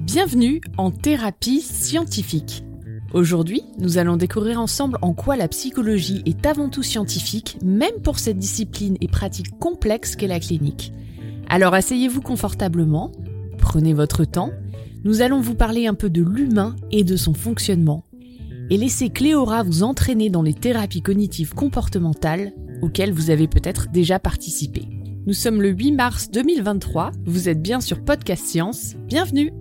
Bienvenue en thérapie scientifique. Aujourd'hui, nous allons découvrir ensemble en quoi la psychologie est avant tout scientifique, même pour cette discipline et pratique complexe qu'est la clinique. Alors asseyez-vous confortablement, prenez votre temps, nous allons vous parler un peu de l'humain et de son fonctionnement, et laissez Cléora vous entraîner dans les thérapies cognitives comportementales auxquelles vous avez peut-être déjà participé. Nous sommes le 8 mars 2023, vous êtes bien sur Podcast Science, bienvenue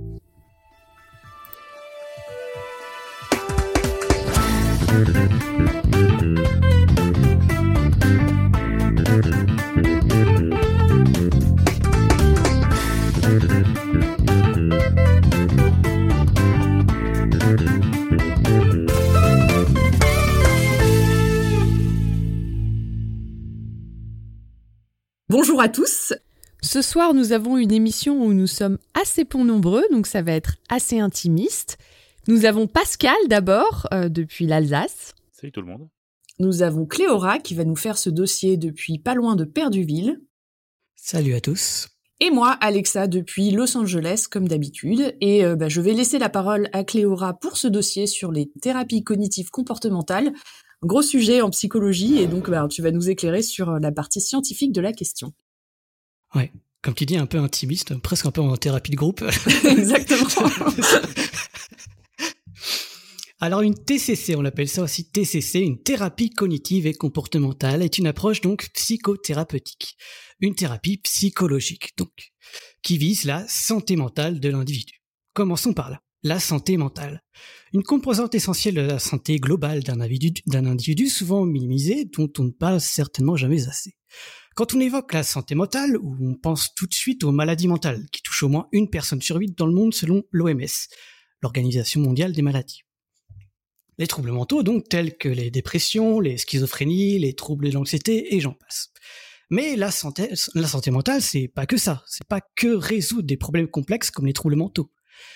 Bonjour à tous. Ce soir, nous avons une émission où nous sommes assez peu nombreux, donc ça va être assez intimiste. Nous avons Pascal d'abord, euh, depuis l'Alsace. Salut tout le monde. Nous avons Cléora qui va nous faire ce dossier depuis pas loin de Perduville. Salut à tous. Et moi, Alexa, depuis Los Angeles, comme d'habitude. Et euh, bah, je vais laisser la parole à Cléora pour ce dossier sur les thérapies cognitives comportementales gros sujet en psychologie et donc bah, tu vas nous éclairer sur euh, la partie scientifique de la question. Ouais, comme tu dis, un peu intimiste, presque un peu en thérapie de groupe. Exactement. Alors une TCC, on l'appelle ça aussi TCC, une thérapie cognitive et comportementale, est une approche donc psychothérapeutique, une thérapie psychologique donc, qui vise la santé mentale de l'individu. Commençons par là la santé mentale. Une composante essentielle de la santé globale d'un individu, souvent minimisée, dont on ne parle certainement jamais assez. Quand on évoque la santé mentale, on pense tout de suite aux maladies mentales, qui touchent au moins une personne sur huit dans le monde selon l'OMS, l'Organisation mondiale des maladies. Les troubles mentaux, donc, tels que les dépressions, les schizophrénies, les troubles de l'anxiété, et j'en passe. Mais la santé, la santé mentale, c'est pas que ça. C'est pas que résoudre des problèmes complexes comme les troubles mentaux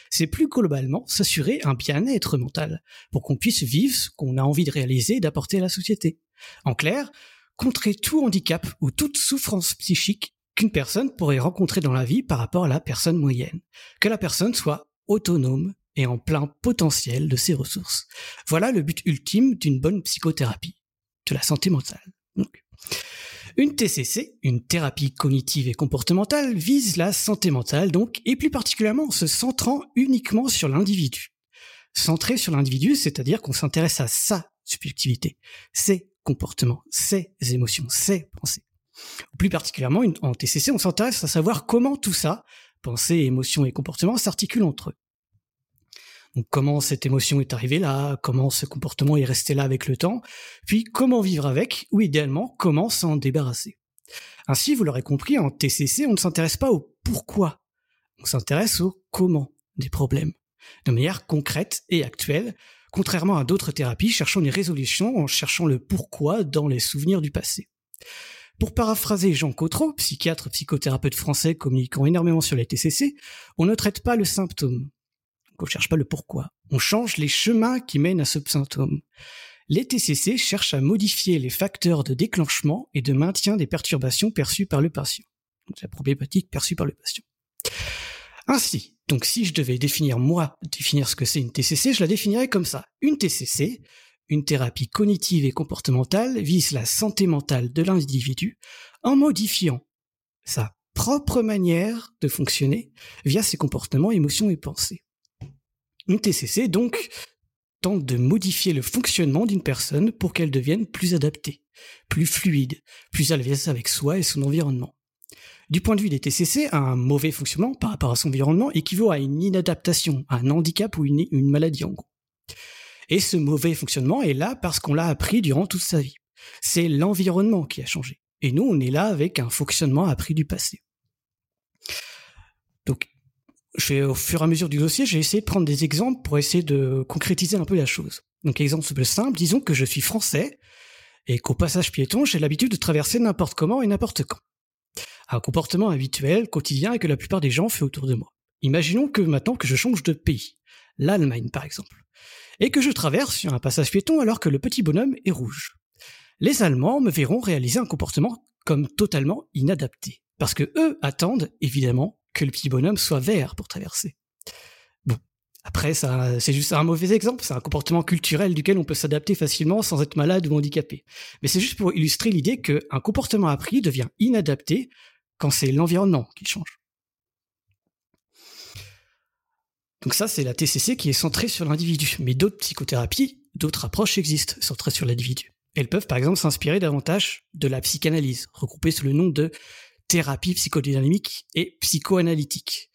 c'est plus globalement s'assurer un bien-être mental, pour qu'on puisse vivre ce qu'on a envie de réaliser et d'apporter à la société. En clair, contrer tout handicap ou toute souffrance psychique qu'une personne pourrait rencontrer dans la vie par rapport à la personne moyenne. Que la personne soit autonome et en plein potentiel de ses ressources. Voilà le but ultime d'une bonne psychothérapie, de la santé mentale. Une TCC, une thérapie cognitive et comportementale, vise la santé mentale donc, et plus particulièrement en se centrant uniquement sur l'individu. Centré sur l'individu, c'est-à-dire qu'on s'intéresse à sa subjectivité, ses comportements, ses émotions, ses pensées. Plus particulièrement, en TCC, on s'intéresse à savoir comment tout ça, pensées, émotions et comportements, s'articulent entre eux. Comment cette émotion est arrivée là, comment ce comportement est resté là avec le temps, puis comment vivre avec, ou idéalement comment s'en débarrasser? Ainsi, vous l'aurez compris, en TCC, on ne s'intéresse pas au pourquoi, on s'intéresse au comment des problèmes, de manière concrète et actuelle, contrairement à d'autres thérapies cherchant une résolution en cherchant le pourquoi dans les souvenirs du passé. Pour paraphraser Jean Cotreau, psychiatre psychothérapeute français communiquant énormément sur les TCC, on ne traite pas le symptôme, on cherche pas le pourquoi. On change les chemins qui mènent à ce symptôme. Les TCC cherchent à modifier les facteurs de déclenchement et de maintien des perturbations perçues par le patient. la problématique perçue par le patient. Ainsi, donc si je devais définir moi, définir ce que c'est une TCC, je la définirais comme ça. Une TCC, une thérapie cognitive et comportementale, vise la santé mentale de l'individu en modifiant sa propre manière de fonctionner via ses comportements, émotions et pensées. Une TCC, donc, tente de modifier le fonctionnement d'une personne pour qu'elle devienne plus adaptée, plus fluide, plus à l'aise avec soi et son environnement. Du point de vue des TCC, un mauvais fonctionnement par rapport à son environnement équivaut à une inadaptation, à un handicap ou une, une maladie en gros. Et ce mauvais fonctionnement est là parce qu'on l'a appris durant toute sa vie. C'est l'environnement qui a changé. Et nous, on est là avec un fonctionnement appris du passé. Au fur et à mesure du dossier, j'ai essayé de prendre des exemples pour essayer de concrétiser un peu la chose. Donc, exemple simple, disons que je suis français et qu'au passage piéton, j'ai l'habitude de traverser n'importe comment et n'importe quand. Un comportement habituel, quotidien et que la plupart des gens font autour de moi. Imaginons que maintenant que je change de pays, l'Allemagne par exemple, et que je traverse sur un passage piéton alors que le petit bonhomme est rouge. Les Allemands me verront réaliser un comportement comme totalement inadaptés. Parce que eux attendent, évidemment, que le petit bonhomme soit vert pour traverser. Bon. Après, c'est juste un mauvais exemple. C'est un comportement culturel duquel on peut s'adapter facilement sans être malade ou handicapé. Mais c'est juste pour illustrer l'idée qu'un comportement appris devient inadapté quand c'est l'environnement qui change. Donc ça, c'est la TCC qui est centrée sur l'individu. Mais d'autres psychothérapies, d'autres approches existent centrées sur l'individu. Elles peuvent par exemple s'inspirer davantage de la psychanalyse, regroupée sous le nom de thérapie psychodynamique et psychoanalytique.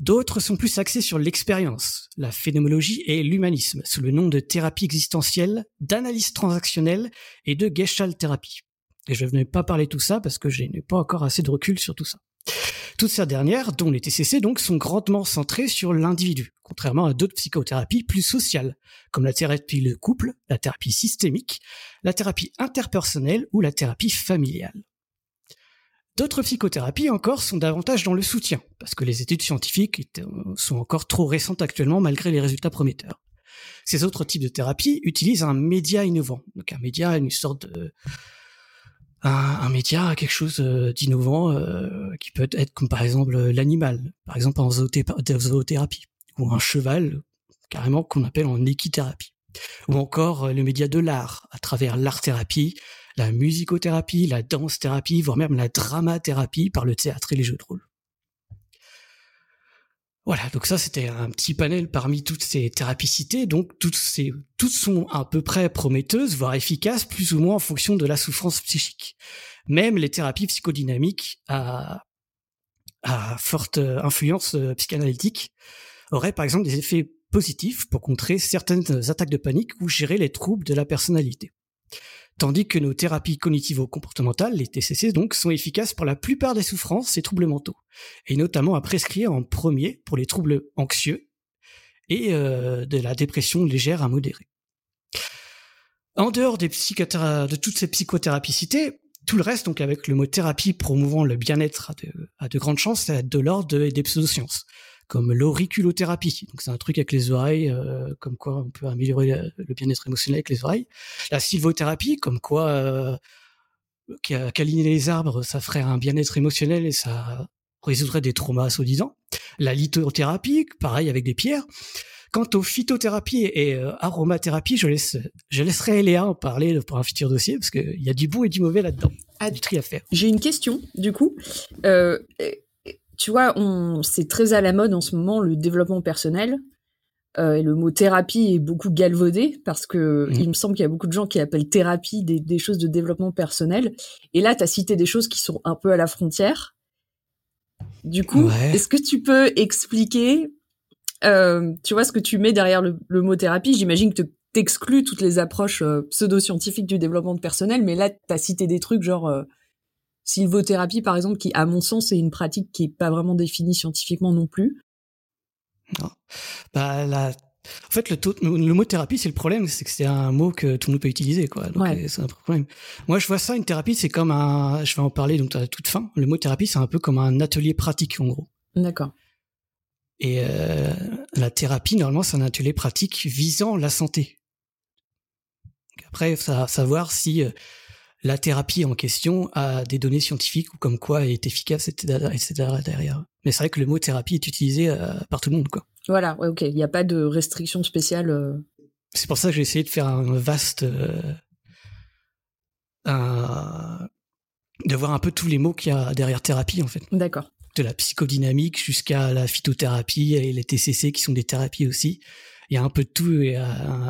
D'autres sont plus axés sur l'expérience, la phénoménologie et l'humanisme, sous le nom de thérapie existentielle, d'analyse transactionnelle et de gestalt thérapie. Et je ne vais pas parler tout ça parce que je n'ai pas encore assez de recul sur tout ça. Toutes ces dernières, dont les TCC donc, sont grandement centrées sur l'individu, contrairement à d'autres psychothérapies plus sociales, comme la thérapie de couple, la thérapie systémique, la thérapie interpersonnelle ou la thérapie familiale. D'autres psychothérapies encore sont davantage dans le soutien, parce que les études scientifiques sont encore trop récentes actuellement malgré les résultats prometteurs. Ces autres types de thérapies utilisent un média innovant, donc un média, une sorte de, un, média, quelque chose euh, d'innovant euh, qui peut être comme par exemple l'animal, par exemple en zoothérapie, ou un cheval carrément qu'on appelle en équithérapie, ou encore euh, le média de l'art à travers l'art-thérapie, la musicothérapie, la danse-thérapie, voire même la dramathérapie par le théâtre et les jeux de rôle. Voilà, donc ça c'était un petit panel parmi toutes ces thérapies citées, donc toutes ces toutes sont à peu près prometteuses, voire efficaces, plus ou moins en fonction de la souffrance psychique. Même les thérapies psychodynamiques à, à forte influence euh, psychanalytique auraient par exemple des effets positifs pour contrer certaines attaques de panique ou gérer les troubles de la personnalité tandis que nos thérapies cognitivo-comportementales, les TCC donc, sont efficaces pour la plupart des souffrances et troubles mentaux, et notamment à prescrire en premier pour les troubles anxieux et euh, de la dépression légère à modérée. En dehors de toutes ces psychothérapies citées, tout le reste, donc avec le mot thérapie promouvant le bien-être a de, grandes chances d'être de l'ordre des pseudosciences comme l'auriculothérapie. Donc c'est un truc avec les oreilles, euh, comme quoi on peut améliorer le bien-être émotionnel avec les oreilles. La sylvothérapie, comme quoi euh, câliner les arbres, ça ferait un bien-être émotionnel et ça résoudrait des traumas soi-disant. La lithothérapie, pareil avec des pierres. Quant aux phytothérapies et euh, aromathérapie, je laisse, je laisserai Léa en parler pour un futur dossier parce qu'il y a du bon et du mauvais là-dedans. Ah, du tri à faire. J'ai une question, du coup. Euh, tu vois, on, c'est très à la mode en ce moment le développement personnel. Euh, et le mot thérapie est beaucoup galvaudé parce que mmh. il me semble qu'il y a beaucoup de gens qui appellent thérapie des, choses de développement personnel. Et là, tu as cité des choses qui sont un peu à la frontière. Du coup, est-ce que tu peux expliquer, euh, tu vois, ce que tu mets derrière le, mot thérapie? J'imagine que tu exclus toutes les approches euh, pseudo-scientifiques du développement personnel, mais là, tu as cité des trucs genre sylvothérapie, par exemple, qui, à mon sens, est une pratique qui est pas vraiment définie scientifiquement non plus. Non. Bah, la... En fait, le, le mot thérapie, c'est le problème, c'est que c'est un mot que tout le monde peut utiliser, quoi. Donc, euh, c'est un problème. Moi, je vois ça, une thérapie, c'est comme un, je vais en parler donc à toute fin. Le mot thérapie, c'est un peu comme un atelier pratique, en gros. D'accord. Et euh, la thérapie, normalement, c'est un atelier pratique visant la santé. Après, ça savoir si euh, la thérapie en question a des données scientifiques ou comme quoi elle est efficace, etc., derrière. Mais c'est vrai que le mot thérapie est utilisé euh, par tout le monde, quoi. Voilà, ouais, ok. Il n'y a pas de restriction spéciale. Euh. C'est pour ça que j'ai essayé de faire un vaste, euh, de voir un peu tous les mots qu'il y a derrière thérapie, en fait. D'accord. De la psychodynamique jusqu'à la phytothérapie et les TCC qui sont des thérapies aussi il y a un peu de tout et,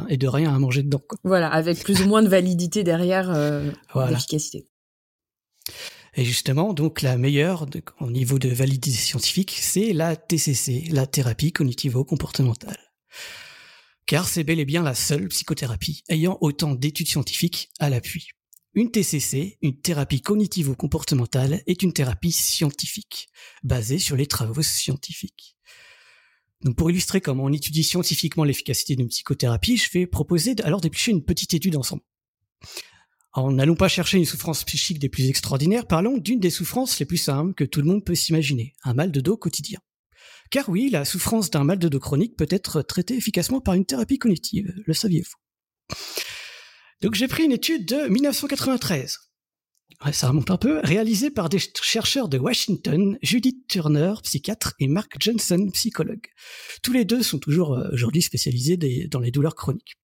et de rien à manger dedans. Quoi. Voilà, avec plus ou moins de validité derrière euh, l'efficacité. Et justement, donc la meilleure au niveau de validité scientifique, c'est la TCC, la thérapie cognitivo-comportementale. Car c'est bel et bien la seule psychothérapie ayant autant d'études scientifiques à l'appui. Une TCC, une thérapie cognitivo-comportementale, est une thérapie scientifique, basée sur les travaux scientifiques. Donc pour illustrer comment on étudie scientifiquement l'efficacité d'une psychothérapie, je vais proposer alors d'éplucher une petite étude ensemble. Alors, n'allons pas chercher une souffrance psychique des plus extraordinaires, parlons d'une des souffrances les plus simples que tout le monde peut s'imaginer, un mal de dos quotidien. Car oui, la souffrance d'un mal de dos chronique peut être traitée efficacement par une thérapie cognitive, le saviez-vous? Donc j'ai pris une étude de 1993. Ça remonte un peu, réalisé par des chercheurs de Washington, Judith Turner, psychiatre, et Mark Johnson, psychologue. Tous les deux sont toujours euh, aujourd'hui spécialisés dans les douleurs chroniques.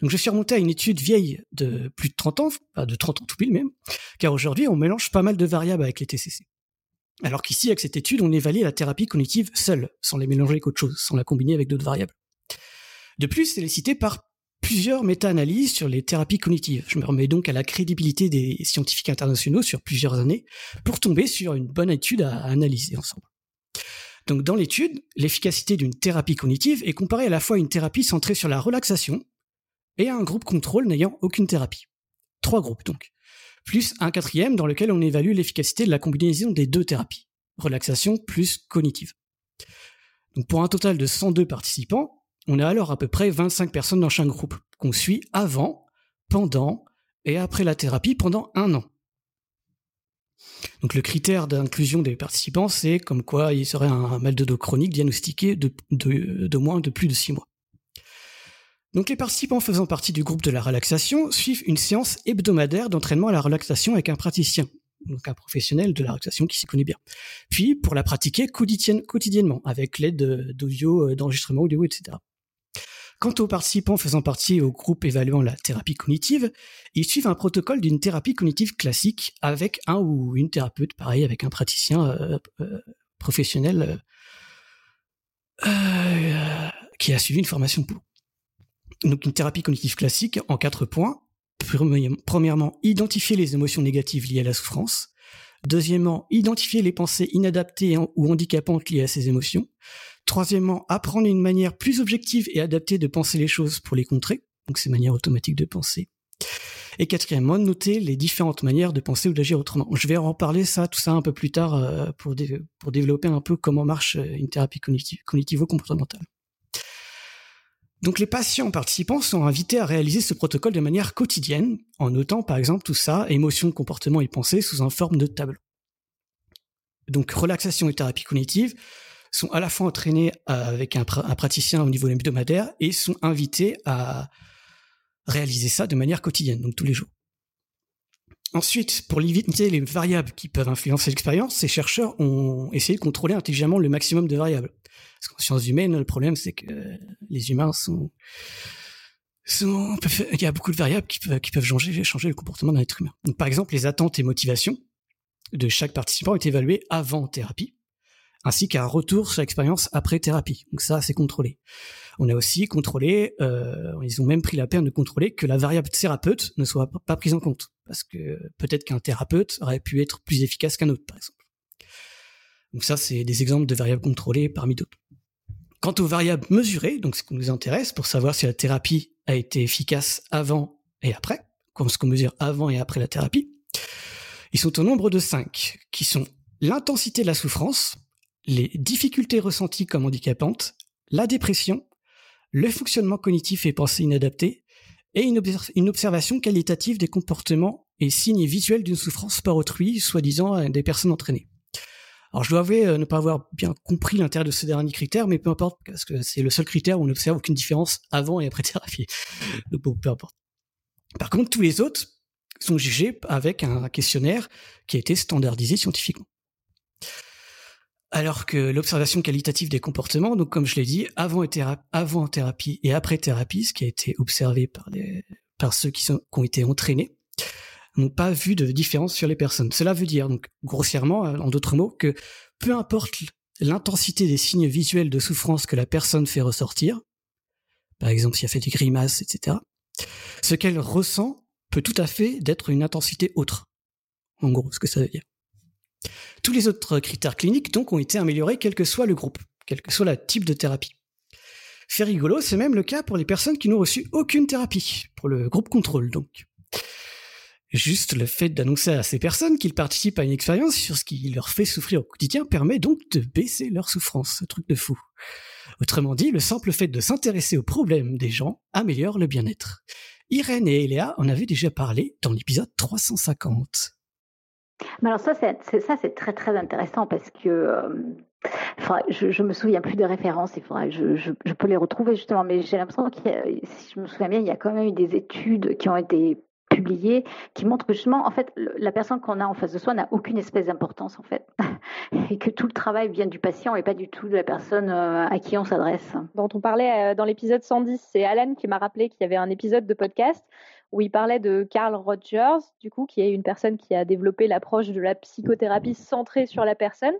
Donc je suis remonté à une étude vieille de plus de 30 ans, de 30 ans tout pile même, car aujourd'hui on mélange pas mal de variables avec les TCC. Alors qu'ici, avec cette étude, on évalue la thérapie cognitive seule, sans les mélanger avec autre chose, sans la combiner avec d'autres variables. De plus, elle est citée par plusieurs méta-analyses sur les thérapies cognitives. Je me remets donc à la crédibilité des scientifiques internationaux sur plusieurs années pour tomber sur une bonne étude à analyser ensemble. Donc dans l'étude, l'efficacité d'une thérapie cognitive est comparée à la fois à une thérapie centrée sur la relaxation et à un groupe contrôle n'ayant aucune thérapie. Trois groupes donc. Plus un quatrième dans lequel on évalue l'efficacité de la combinaison des deux thérapies. Relaxation plus cognitive. Donc pour un total de 102 participants, on a alors à peu près 25 personnes dans chaque groupe qu'on suit avant, pendant et après la thérapie pendant un an. Donc le critère d'inclusion des participants, c'est comme quoi il serait un mal de dos chronique diagnostiqué de, moins de plus de 6 mois. Donc les participants faisant partie du groupe de la relaxation suivent une séance hebdomadaire d'entraînement à la relaxation avec un praticien, donc un professionnel de la relaxation qui s'y connaît bien. Puis pour la pratiquer quotidiennement avec l'aide d'audio, euh, d'enregistrement audio, etc. Quant aux participants faisant partie au groupe évaluant la thérapie cognitive, ils suivent un protocole d'une thérapie cognitive classique avec un ou une thérapeute, pareil, avec un praticien euh, euh, professionnel euh, qui a suivi une formation pour. Donc une thérapie cognitive classique en quatre points. Premièrement, identifier les émotions négatives liées à la souffrance. Deuxièmement, identifier les pensées inadaptées ou handicapantes liées à ces émotions. Troisièmement, apprendre une manière plus objective et adaptée de penser les choses pour les contrer, donc ces manières automatiques de penser. Et quatrièmement, noter les différentes manières de penser ou d'agir autrement. Je vais en parler ça, tout ça un peu plus tard euh, pour, pour développer un peu comment marche euh, une thérapie cognitive, cognitivo-comportementale. Donc les patients participants sont invités à réaliser ce protocole de manière quotidienne, en notant par exemple tout ça, émotions, comportements et pensées sous une forme de tableau. Donc relaxation et thérapie cognitive, sont à la fois entraînés euh, avec un, praticien au niveau hebdomadaire et sont invités à réaliser ça de manière quotidienne, donc tous les jours. Ensuite, pour limiter les variables qui peuvent influencer l'expérience, ces chercheurs ont essayé de contrôler intelligemment le maximum de variables. Parce qu'en sciences humaines, le problème, c'est que les humains sont, il y a beaucoup de variables qui peuvent, changer le comportement d'un être humain. Donc, par exemple, les attentes et motivations de chaque participant ont été évaluées avant thérapie ainsi qu'un retour sur l'expérience après thérapie. Donc ça, c'est contrôlé. On a aussi contrôlé, euh, ils ont même pris la peine de contrôler que la variable thérapeute ne soit pas prise en compte, parce que peut-être qu'un thérapeute aurait pu être plus efficace qu'un autre, par exemple. Donc ça, c'est des exemples de variables contrôlées parmi d'autres. Quant aux variables mesurées, donc ce qui nous intéresse pour savoir si la thérapie a été efficace avant et après, ce qu'on mesure avant et après la thérapie, ils sont au nombre de cinq, qui sont l'intensité de la souffrance, les difficultés ressenties comme handicapantes, la dépression, le fonctionnement cognitif et pensée inadapté, et une, observation qualitative des comportements et signes visuels d'une souffrance par autrui, soi-disant des personnes entraînées. Alors je dois avouer euh, ne pas avoir bien compris l'intérêt de ce dernier critère, mais peu importe, parce que c'est le seul critère où on n'observe aucune différence avant et après thérapie. Peu importe. Par contre, tous les autres sont jugés avec un questionnaire qui a été standardisé scientifiquement. Alors que l'observation qualitative des comportements, donc comme je l'ai dit, avant, avant thérapie et après thérapie, ce qui a été observé par, les, par ceux qui, ont été entraînés, n'ont pas vu de différence sur les personnes. Cela veut dire, donc grossièrement, en d'autres mots, que peu importe l'intensité des signes visuels de souffrance que la personne fait ressortir, par exemple si elle fait des grimaces, etc., ce qu'elle ressent peut tout à fait d'être une intensité autre. En gros, ce que ça veut dire. Tous les autres critères cliniques donc ont été améliorés quel que soit le groupe, quel que soit le type de thérapie. Fait rigolo, c'est même le cas pour les personnes qui n'ont reçu aucune thérapie, pour le groupe contrôle donc. Juste le fait d'annoncer à ces personnes qu'ils participent à une expérience sur ce qui leur fait souffrir au quotidien permet donc de baisser leur souffrance, un truc de fou. Autrement dit, le simple fait de s'intéresser aux problèmes des gens améliore le bien-être. Irène et Eléa en avaient déjà parlé dans l'épisode 350. Alors ça, c'est très très intéressant parce que euh, je, je me souviens plus de références. Je, peux les retrouver justement, mais j'ai l'impression que si je me souviens bien, il y a quand même eu des études qui ont été publiées qui montrent que justement, en fait, la personne qu'on a en face de soi n'a aucune espèce d'importance, en fait, et que tout le travail vient du patient et pas du tout de la personne à qui on s'adresse. Dont on parlait dans l'épisode 110, c'est Alan qui m'a rappelé qu'il y avait un épisode de podcast où il parlait de Carl Rogers, du coup, qui est une personne qui a développé l'approche de la psychothérapie centrée sur la personne.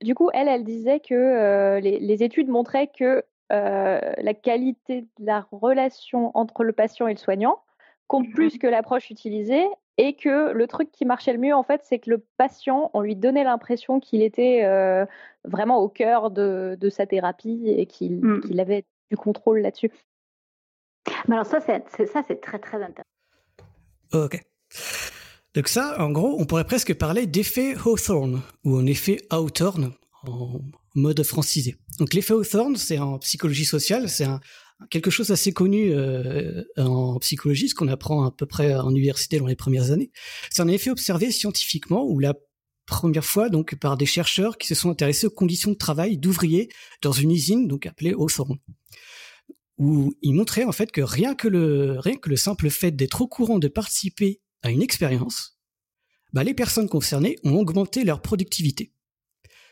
Du, coup, elle, elle disait que euh, les, études montraient que euh, la qualité de la relation entre le patient et le soignant compte mmh plus que l'approche utilisée et que le truc qui marchait le mieux, en fait, c'est que le patient, on lui donnait l'impression qu'il était euh, vraiment au cœur de, sa thérapie et mmh. qu'il avait du contrôle là-dessus. Mais alors ça, c'est ça, très très intéressant. Ok. Donc ça, en gros, on pourrait presque parler d'effet Hawthorne ou en effet Hawthorne en mode francisé. Donc l'effet Hawthorne, c'est en psychologie sociale, c'est quelque chose assez connu euh, en psychologie, ce qu'on apprend à peu près en université dans les premières années. C'est un effet observé scientifiquement où la première fois donc par des chercheurs qui se sont intéressés aux conditions de travail d'ouvriers dans une usine donc appelée Hawthorne où il montrait en fait que rien que le, simple fait d'être au courant de participer à une expérience, bah, les personnes concernées ont augmenté leur productivité.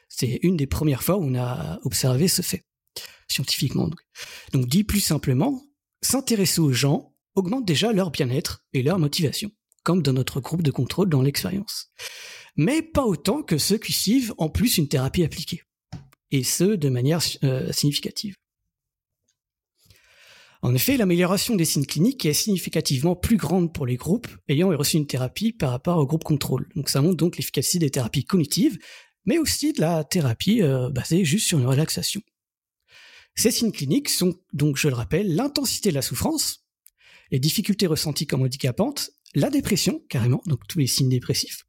C'est une des premières fois où on a observé ce fait, scientifiquement. Donc, donc dit plus simplement, s'intéresser aux gens augmente déjà leur bien-être et leur motivation, comme dans notre groupe de contrôle dans l'expérience. Mais pas autant que ceux qui suivent en plus une thérapie appliquée, et ce de manière euh, significative. En effet, l'amélioration des signes cliniques est significativement plus grande pour les groupes ayant reçu une thérapie par rapport au groupe contrôle. Donc ça montre donc l'efficacité des thérapies cognitives, mais aussi de la thérapie euh, basée juste sur une relaxation. Ces signes cliniques sont donc, je le rappelle, l'intensité de la souffrance, les difficultés ressenties comme handicapantes, la dépression, carrément, donc tous les signes dépressifs,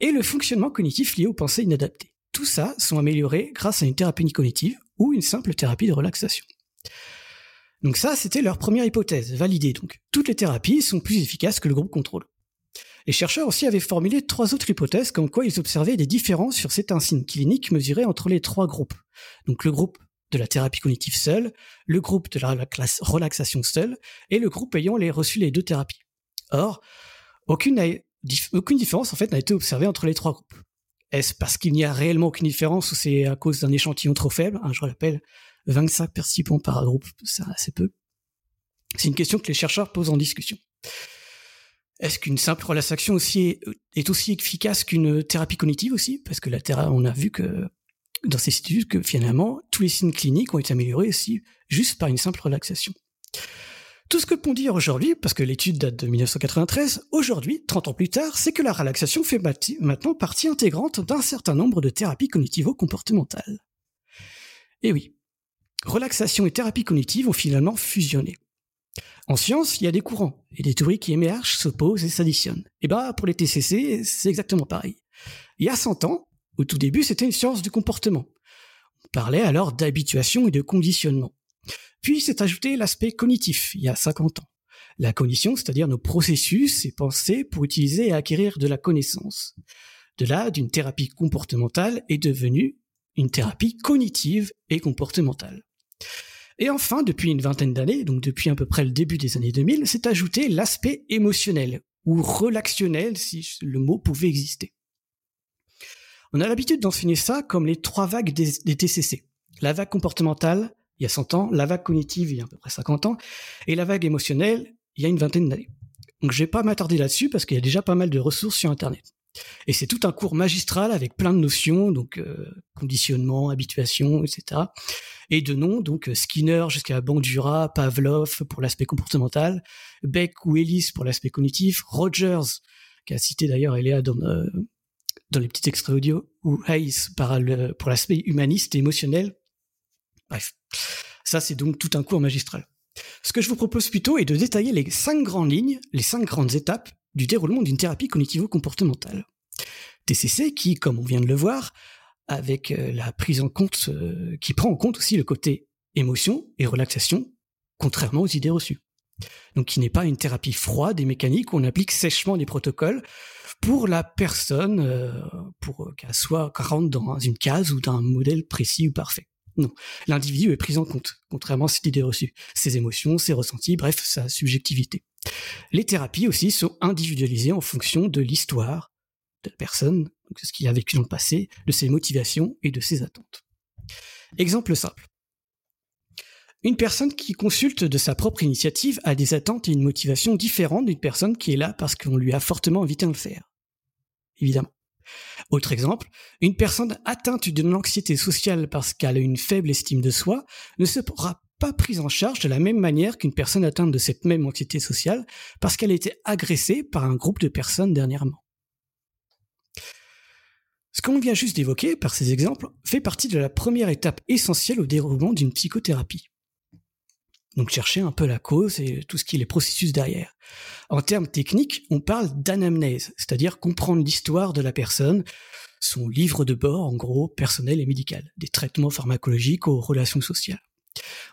et le fonctionnement cognitif lié aux pensées inadaptées. Tout ça sont améliorés grâce à une thérapie cognitive ou une simple thérapie de relaxation. Donc ça, c'était leur première hypothèse, validée donc. Toutes les thérapies sont plus efficaces que le groupe contrôle. Les chercheurs aussi avaient formulé trois autres hypothèses comme quoi ils observaient des différences sur certains signes cliniques mesurés entre les trois groupes. Donc le groupe de la thérapie cognitive seule, le groupe de la relaxation seule et le groupe ayant reçu les deux thérapies. Or, aucune, aucune différence en fait n'a été observée entre les trois groupes. Est-ce parce qu'il n'y a réellement aucune différence ou c'est à cause d'un échantillon trop faible? Hein, Je rappelle, 25 participants par groupe, c'est assez peu. C'est une question que les chercheurs posent en discussion. Est-ce qu'une simple relaxation aussi est, aussi efficace qu'une thérapie cognitive aussi? Parce que la thérapie, on a vu que dans ces études que finalement tous les signes cliniques ont été améliorés aussi juste par une simple relaxation. Tout ce que peut dire aujourd'hui, parce que l'étude date de 1993, aujourd'hui, 30 ans plus tard, c'est que la relaxation fait maintenant partie intégrante d'un certain nombre de thérapies cognitivo-comportementales. Et oui, relaxation et thérapie cognitive ont finalement fusionné. En science, il y a des courants et des théories qui émergent, s'opposent et s'additionnent. Et bah, pour les TCC, c'est exactement pareil. Il y a 100 ans, au tout début, c'était une science du comportement. On parlait alors d'habituation et de conditionnement. Puis s'est ajouté l'aspect cognitif, il y a 50 ans. La cognition, c'est-à-dire nos processus et pensées pour utiliser et acquérir de la connaissance. De là, d'une thérapie comportementale est devenue une thérapie cognitive et comportementale. Et enfin, depuis une vingtaine d'années, donc depuis à peu près le début des années 2000, s'est ajouté l'aspect émotionnel, ou relationnel si le mot pouvait exister. On a l'habitude d'enseigner ça comme les trois vagues des, TCC. La vague comportementale, il y a 100 ans, la vague cognitive, il y a à peu près 50 ans, et la vague émotionnelle, il y a une vingtaine d'années. Donc je vais pas m'attarder là-dessus parce qu'il y a déjà pas mal de ressources sur Internet. Et c'est tout un cours magistral avec plein de notions, donc euh, conditionnement, habituation, etc. Et de noms, donc euh, Skinner jusqu'à Bandura, Pavlov pour l'aspect comportemental, Beck ou Ellis pour l'aspect cognitif, Rogers, qui a cité d'ailleurs Eléa dans, euh, dans les petits extraits audio, ou Hayes pour l'aspect humaniste et émotionnel. Bref, ça c'est donc tout un cours magistral. Ce que je vous propose plutôt est de détailler les cinq grandes lignes, les cinq grandes étapes du déroulement d'une thérapie cognitivo-comportementale. TCC qui, comme on vient de le voir, avec euh, la prise en compte, euh, qui prend en compte aussi le côté émotion et relaxation, contrairement aux idées reçues. Donc qui n'est pas une thérapie froide et mécanique où on applique sèchement des protocoles pour la personne, euh, pour qu'elle soit rentre dans une case ou d'un modèle précis ou parfait. Non, l'individu est pris en compte, contrairement à cette idée reçue. Ses émotions, ses ressentis, bref, sa subjectivité. Les thérapies aussi sont individualisées en fonction de l'histoire de la personne, donc ce qu'il a vécu dans le passé, de ses motivations et de ses attentes. Exemple simple. Une personne qui consulte de sa propre initiative a des attentes et une motivation différentes d'une personne qui est là parce qu'on lui a fortement invité à le faire. Évidemment. Autre exemple, une personne atteinte d'une anxiété sociale parce qu'elle a une faible estime de soi ne sera pas prise en charge de la même manière qu'une personne atteinte de cette même anxiété sociale parce qu'elle a été agressée par un groupe de personnes dernièrement. Ce qu'on vient juste d'évoquer par ces exemples fait partie de la première étape essentielle au déroulement d'une psychothérapie. Donc chercher un peu la cause et tout ce qui est les processus derrière. En termes techniques, on parle d'anamnèse, c'est-à-dire comprendre l'histoire de la personne, son livre de bord en gros personnel et médical, des traitements pharmacologiques aux relations sociales.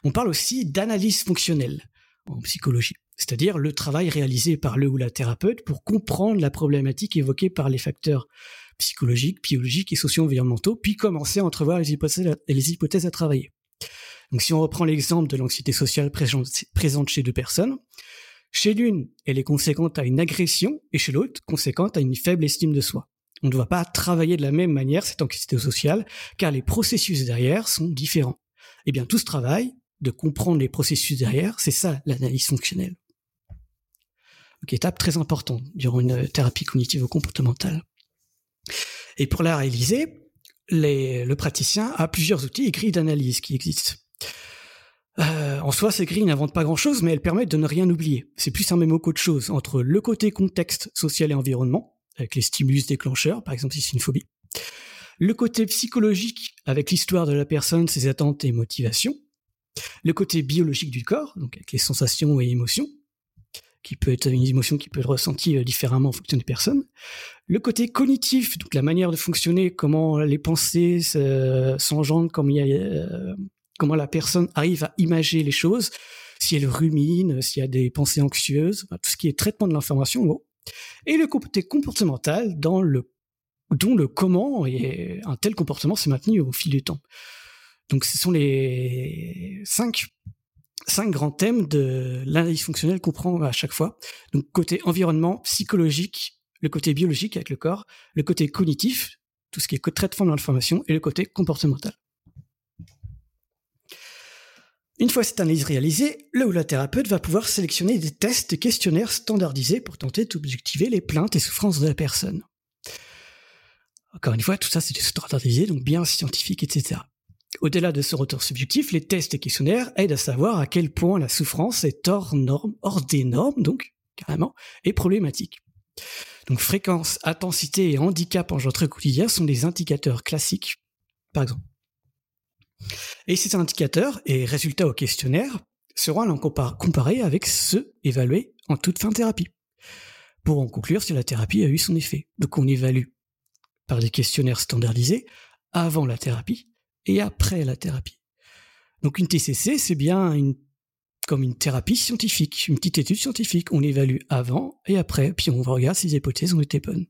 On parle aussi d'analyse fonctionnelle en psychologie, c'est-à-dire le travail réalisé par le ou la thérapeute pour comprendre la problématique évoquée par les facteurs psychologiques, biologiques et socio-environnementaux, puis commencer à entrevoir les hypothèses, à travailler. Donc si on reprend l'exemple de l'anxiété sociale présente chez deux personnes, chez l'une, elle est conséquente à une agression et chez l'autre, conséquente à une faible estime de soi. On ne doit pas travailler de la même manière cette anxiété sociale, car les processus derrière sont différents. Eh bien, tout ce travail de comprendre les processus derrière, c'est ça l'analyse fonctionnelle. Étape très importante durant une thérapie cognitive-comportementale. Et pour la réaliser, le praticien a plusieurs outils et grilles d'analyse qui existent. Euh, en soi, ces grilles n'inventent pas grand-chose, mais elles permettent de ne rien oublier. C'est plus un mémo qu'autre chose entre le côté contexte social et environnement, avec les stimulus déclencheurs, par exemple si c'est une phobie, le côté psychologique, avec l'histoire de la personne, ses attentes et motivations, le côté biologique du corps, donc avec les sensations et émotions, qui peut être une émotion qui peut être ressentie euh, différemment en fonction des personnes. Le côté cognitif, donc la manière de fonctionner, comment les pensées s'engendrent, comment, euh, comment la personne arrive à imager les choses, si elle rumine, s'il y a des pensées anxieuses, tout ce qui est traitement de l'information. Et le côté comportemental, dans le, dont le comment et un tel comportement s'est maintenu au fil du temps. Donc ce sont les cinq cinq grands thèmes de l'analyse fonctionnelle qu'on prend à chaque fois. Donc côté environnement, psychologique, le côté biologique avec le corps, le côté cognitif, tout ce qui est traitement de l'information, et le côté comportemental. Une fois cette analyse réalisée, le ou la thérapeute va pouvoir sélectionner des tests et questionnaires standardisés pour tenter d'objectiver les plaintes et souffrances de la personne. Encore une fois, tout ça c'est standardisé, donc bien scientifique, etc. Au-delà de ce retour subjectif, les tests et questionnaires aident à savoir à quel point la souffrance est hors norme, hors des normes, donc, carrément, et problématique. Donc fréquence, intensité et handicap en engendré quotidien sont des indicateurs classiques, par exemple. Et ces indicateurs et résultats au questionnaire seront alors comparés avec ceux évalués en toute fin de thérapie, pour en conclure si la thérapie a eu son effet. Donc on évalue par des questionnaires standardisés avant la thérapie et après la thérapie. Donc une TCC, c'est bien une, comme une thérapie scientifique, une petite étude scientifique. On évalue avant et après, puis on regarde si les hypothèses ont été bonnes.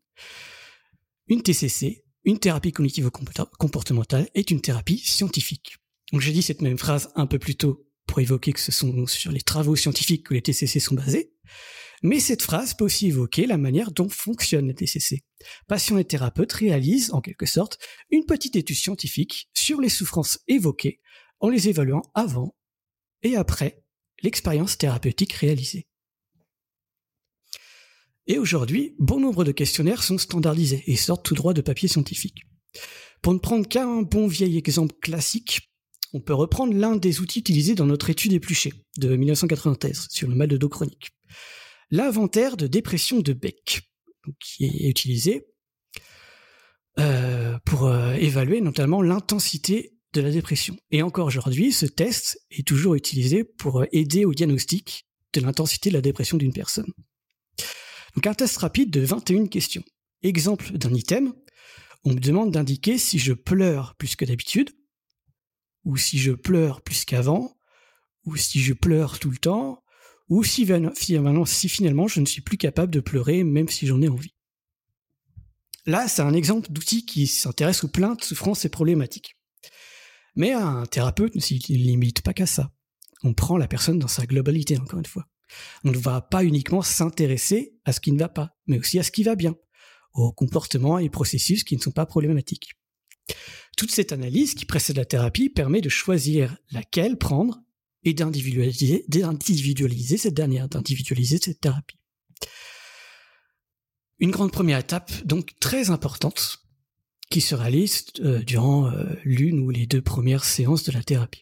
Une TCC, une thérapie cognitive comportementale, est une thérapie scientifique. Donc j'ai dit cette même phrase un peu plus tôt pour évoquer que ce sont sur les travaux scientifiques que les TCC sont basés. Mais cette phrase peut aussi évoquer la manière dont fonctionne la TCC. Patients et thérapeutes réalisent, en quelque sorte, une petite étude scientifique sur les souffrances évoquées en les évaluant avant et après l'expérience thérapeutique réalisée. Et aujourd'hui, bon nombre de questionnaires sont standardisés et sortent tout droit de papier scientifique. Pour ne prendre qu'un bon vieil exemple classique, on peut reprendre l'un des outils utilisés dans notre étude épluchée de 1993 sur le mal de dos chronique l'inventaire de dépression de Beck, qui est utilisé euh, pour euh, évaluer notamment l'intensité de la dépression. Et encore aujourd'hui, ce test est toujours utilisé pour euh, aider au diagnostic de l'intensité de la dépression d'une personne. Donc un test rapide de 21 questions. Exemple d'un item, on me demande d'indiquer si je pleure plus que d'habitude, ou si je pleure plus qu'avant, ou si je pleure tout le temps, ou si, finalement je ne suis plus capable de pleurer même si j'en ai envie. Là, c'est un exemple d'outil qui s'intéresse aux plaintes, souffrances et problématiques. Mais un thérapeute ne se limite pas qu'à ça. On prend la personne dans sa globalité, encore une fois. On ne va pas uniquement s'intéresser à ce qui ne va pas, mais aussi à ce qui va bien, aux comportements et processus qui ne sont pas problématiques. Toute cette analyse qui précède la thérapie permet de choisir laquelle prendre et d'individualiser, cette dernière, d'individualiser cette thérapie. Une grande première étape, donc très importante, qui se réalise euh, durant euh, l'une ou les deux premières séances de la thérapie.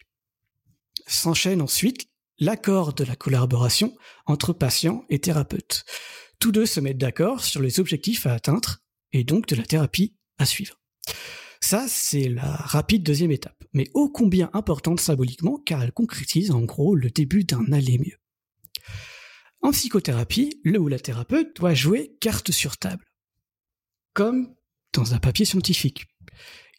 S'enchaîne ensuite l'accord de la collaboration entre patient et thérapeute. Tous deux se mettent d'accord sur les objectifs à atteindre et donc de la thérapie à suivre. Ça, c'est la rapide deuxième étape, mais ô combien importante symboliquement car elle concrétise en gros le début d'un aller mieux. En psychothérapie, le ou la thérapeute doit jouer carte sur table. Comme dans un papier scientifique.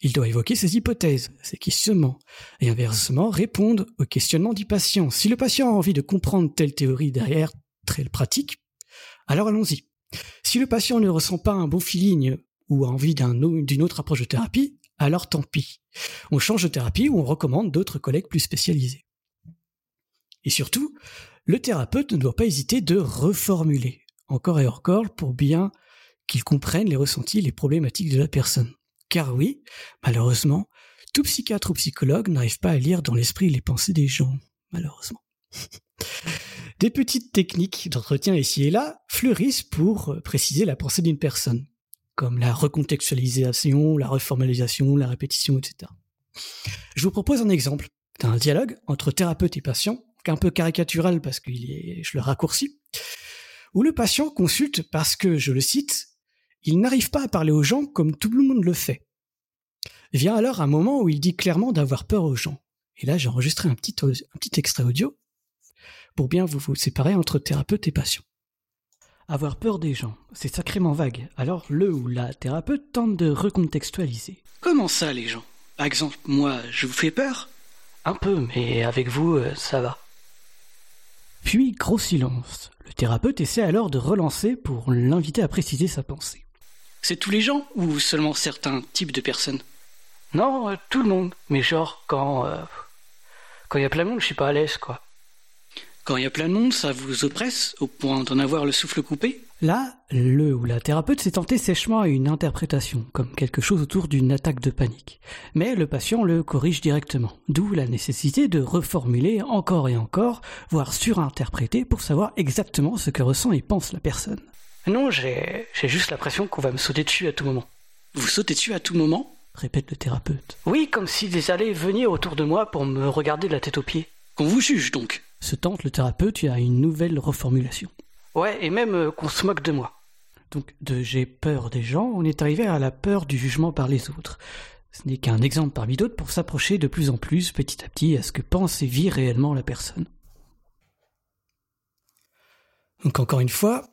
Il doit évoquer ses hypothèses, ses questionnements, et inversement répondre aux questionnements du patient. Si le patient a envie de comprendre telle théorie derrière telle pratique, alors allons-y. Si le patient ne ressent pas un bon feeling ou a envie d'une autre approche de thérapie, alors tant pis. On change de thérapie ou on recommande d'autres collègues plus spécialisés. Et surtout, le thérapeute ne doit pas hésiter de reformuler, encore et encore, pour bien qu'il comprenne les ressentis et les problématiques de la personne. Car oui, malheureusement, tout psychiatre ou psychologue n'arrive pas à lire dans l'esprit les pensées des gens, malheureusement. Des petites techniques d'entretien ici et là fleurissent pour préciser la pensée d'une personne, comme la recontextualisation, la reformalisation, la répétition, etc. Je vous propose un exemple d'un dialogue entre thérapeute et patient, un peu caricatural parce que je le raccourcis, où le patient consulte parce que, je le cite, il n'arrive pas à parler aux gens comme tout le monde le fait. Vient alors un moment où il dit clairement d'avoir peur aux gens. Et là, j'ai enregistré un petit, un petit extrait audio pour bien vous, vous séparer entre thérapeute et patient. Avoir peur des gens, c'est sacrément vague. Alors le ou la thérapeute tente de recontextualiser. Comment ça, les gens? Par exemple, moi, je vous fais peur? Un peu, mais avec vous, euh, ça va. Puis, gros silence. Le thérapeute essaie alors de relancer pour l'inviter à préciser sa pensée. C'est tous les gens ou seulement certains types de personnes? Non, euh, tout le monde. Mais genre, quand. Euh, quand il y a plein de monde, je suis pas à l'aise, quoi. Quand il y a plein de monde, ça vous oppresse au point d'en avoir le souffle coupé? Là, le ou la thérapeute s'est tenté sèchement à une interprétation, comme quelque chose autour d'une attaque de panique. Mais le patient le corrige directement, d'où la nécessité de reformuler encore et encore, voire surinterpréter pour savoir exactement ce que ressent et pense la personne. Non, j'ai, j'ai juste l'impression qu'on va me sauter dessus à tout moment. Vous sautez dessus à tout moment? Répète le thérapeute. Oui, comme si des allaient venir autour de moi pour me regarder de la tête aux pieds. Qu'on vous juge donc Se tente le thérapeute à une nouvelle reformulation. Ouais, et même euh, qu'on se moque de moi. Donc de j'ai peur des gens, on est arrivé à la peur du jugement par les autres. Ce n'est qu'un exemple parmi d'autres pour s'approcher de plus en plus, petit à petit, à ce que pense et vit réellement la personne. Donc encore une fois,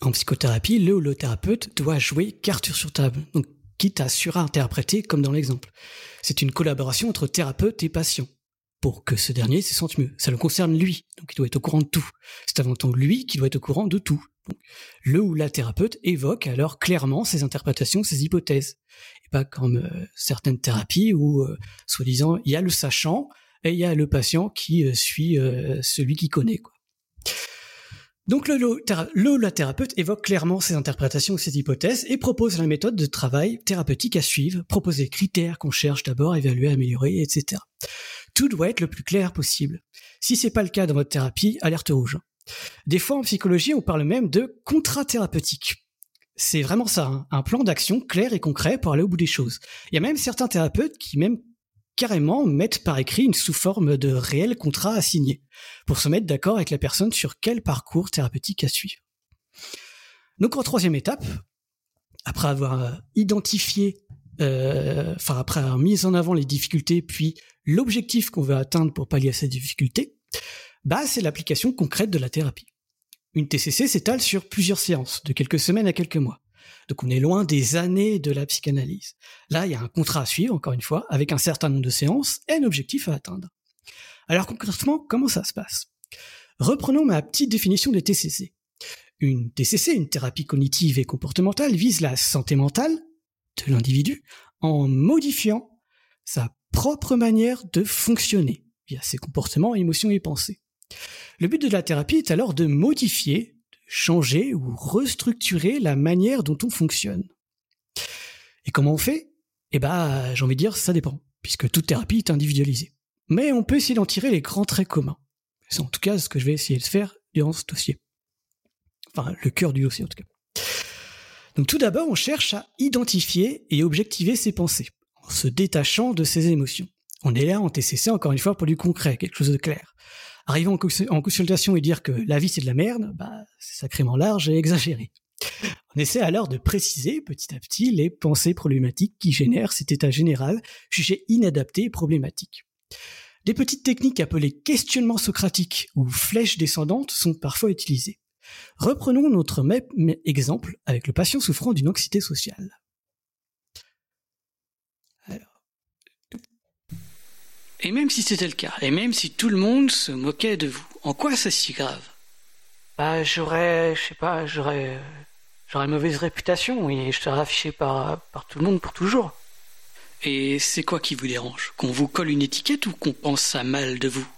en psychothérapie, le ou le thérapeute doit jouer carte sur table, donc quitte à surinterpréter comme dans l'exemple. C'est une collaboration entre thérapeute et patient pour que ce dernier se sente mieux. Ça le concerne lui, donc il doit être au courant de tout. C'est avant tout lui qui doit être au courant de tout. le ou la thérapeute évoque alors clairement ses interprétations, ses hypothèses. Et pas comme euh, certaines thérapies où, euh, soi-disant, il y a le sachant et il y a le patient qui euh, suit celui qui connaît. Quoi. Donc le, le, la thérapeute évoque clairement ses interprétations, ses hypothèses et propose la méthode de travail thérapeutique à suivre, propose les critères qu'on cherche d'abord, évaluer, améliorer, etc. Tout doit être le plus clair possible. Si c'est pas le cas dans votre thérapie, alerte rouge. Des fois en psychologie, on parle même de contrat thérapeutique. C'est vraiment ça, hein. un plan d'action clair et concret pour aller au bout des choses. Il y a même certains thérapeutes qui même carrément mettent par écrit une sous forme de réel contrat à signer pour se mettre d'accord avec la personne sur quel parcours thérapeutique à suivre. Donc en troisième étape, après avoir euh, identifié, euh, enfin après avoir mis en avant les difficultés, puis l'objectif qu'on veut atteindre pour pallier à ces difficultés, bah, c'est l'application concrète de la thérapie. Une TCC s'étale sur plusieurs séances, de quelques semaines à quelques mois. Donc on est loin des années de la psychanalyse. Là, il y a un contrat à suivre, encore une fois, avec un certain nombre de séances et un objectif à atteindre. Alors concrètement, comment ça se passe? Reprenons ma petite définition des TCC. Une TCC, une thérapie cognitive et comportementale, vise la santé mentale de l'individu en modifiant sa propre manière de fonctionner via ses comportements, émotions et pensées. Le but de la thérapie est alors de modifier, de changer ou restructurer la manière dont on fonctionne. Et comment on fait? Eh ben, j'ai envie de dire, ça dépend, puisque toute thérapie est individualisée. Mais on peut essayer d'en tirer les grands traits communs. C'est en tout cas ce que je vais essayer de faire durant ce dossier. Enfin, le cœur du dossier en tout cas. Donc tout d'abord, on cherche à identifier et objectiver ses pensées, en se détachant de ses émotions. On est là en TCC encore une fois pour du concret, quelque chose de clair. Arriver en, consultation et dire que la vie c'est de la merde, bah, c'est sacrément large et exagéré. On essaie alors de préciser petit à petit les pensées problématiques qui génèrent cet état général jugé inadapté et problématique. Des petites techniques appelées questionnement socratique ou flèches descendantes sont parfois utilisées. Reprenons notre même exemple avec le patient souffrant d'une anxiété sociale. Et même si c'était le cas, et même si tout le monde se moquait de vous, en quoi c'est si grave? Bah, j'aurais, je sais pas, j'aurais, j'aurais mauvaise réputation et je serais affiché par, par tout le monde pour toujours. Et c'est quoi qui vous dérange? Qu'on vous colle une étiquette ou qu'on pense à mal de vous?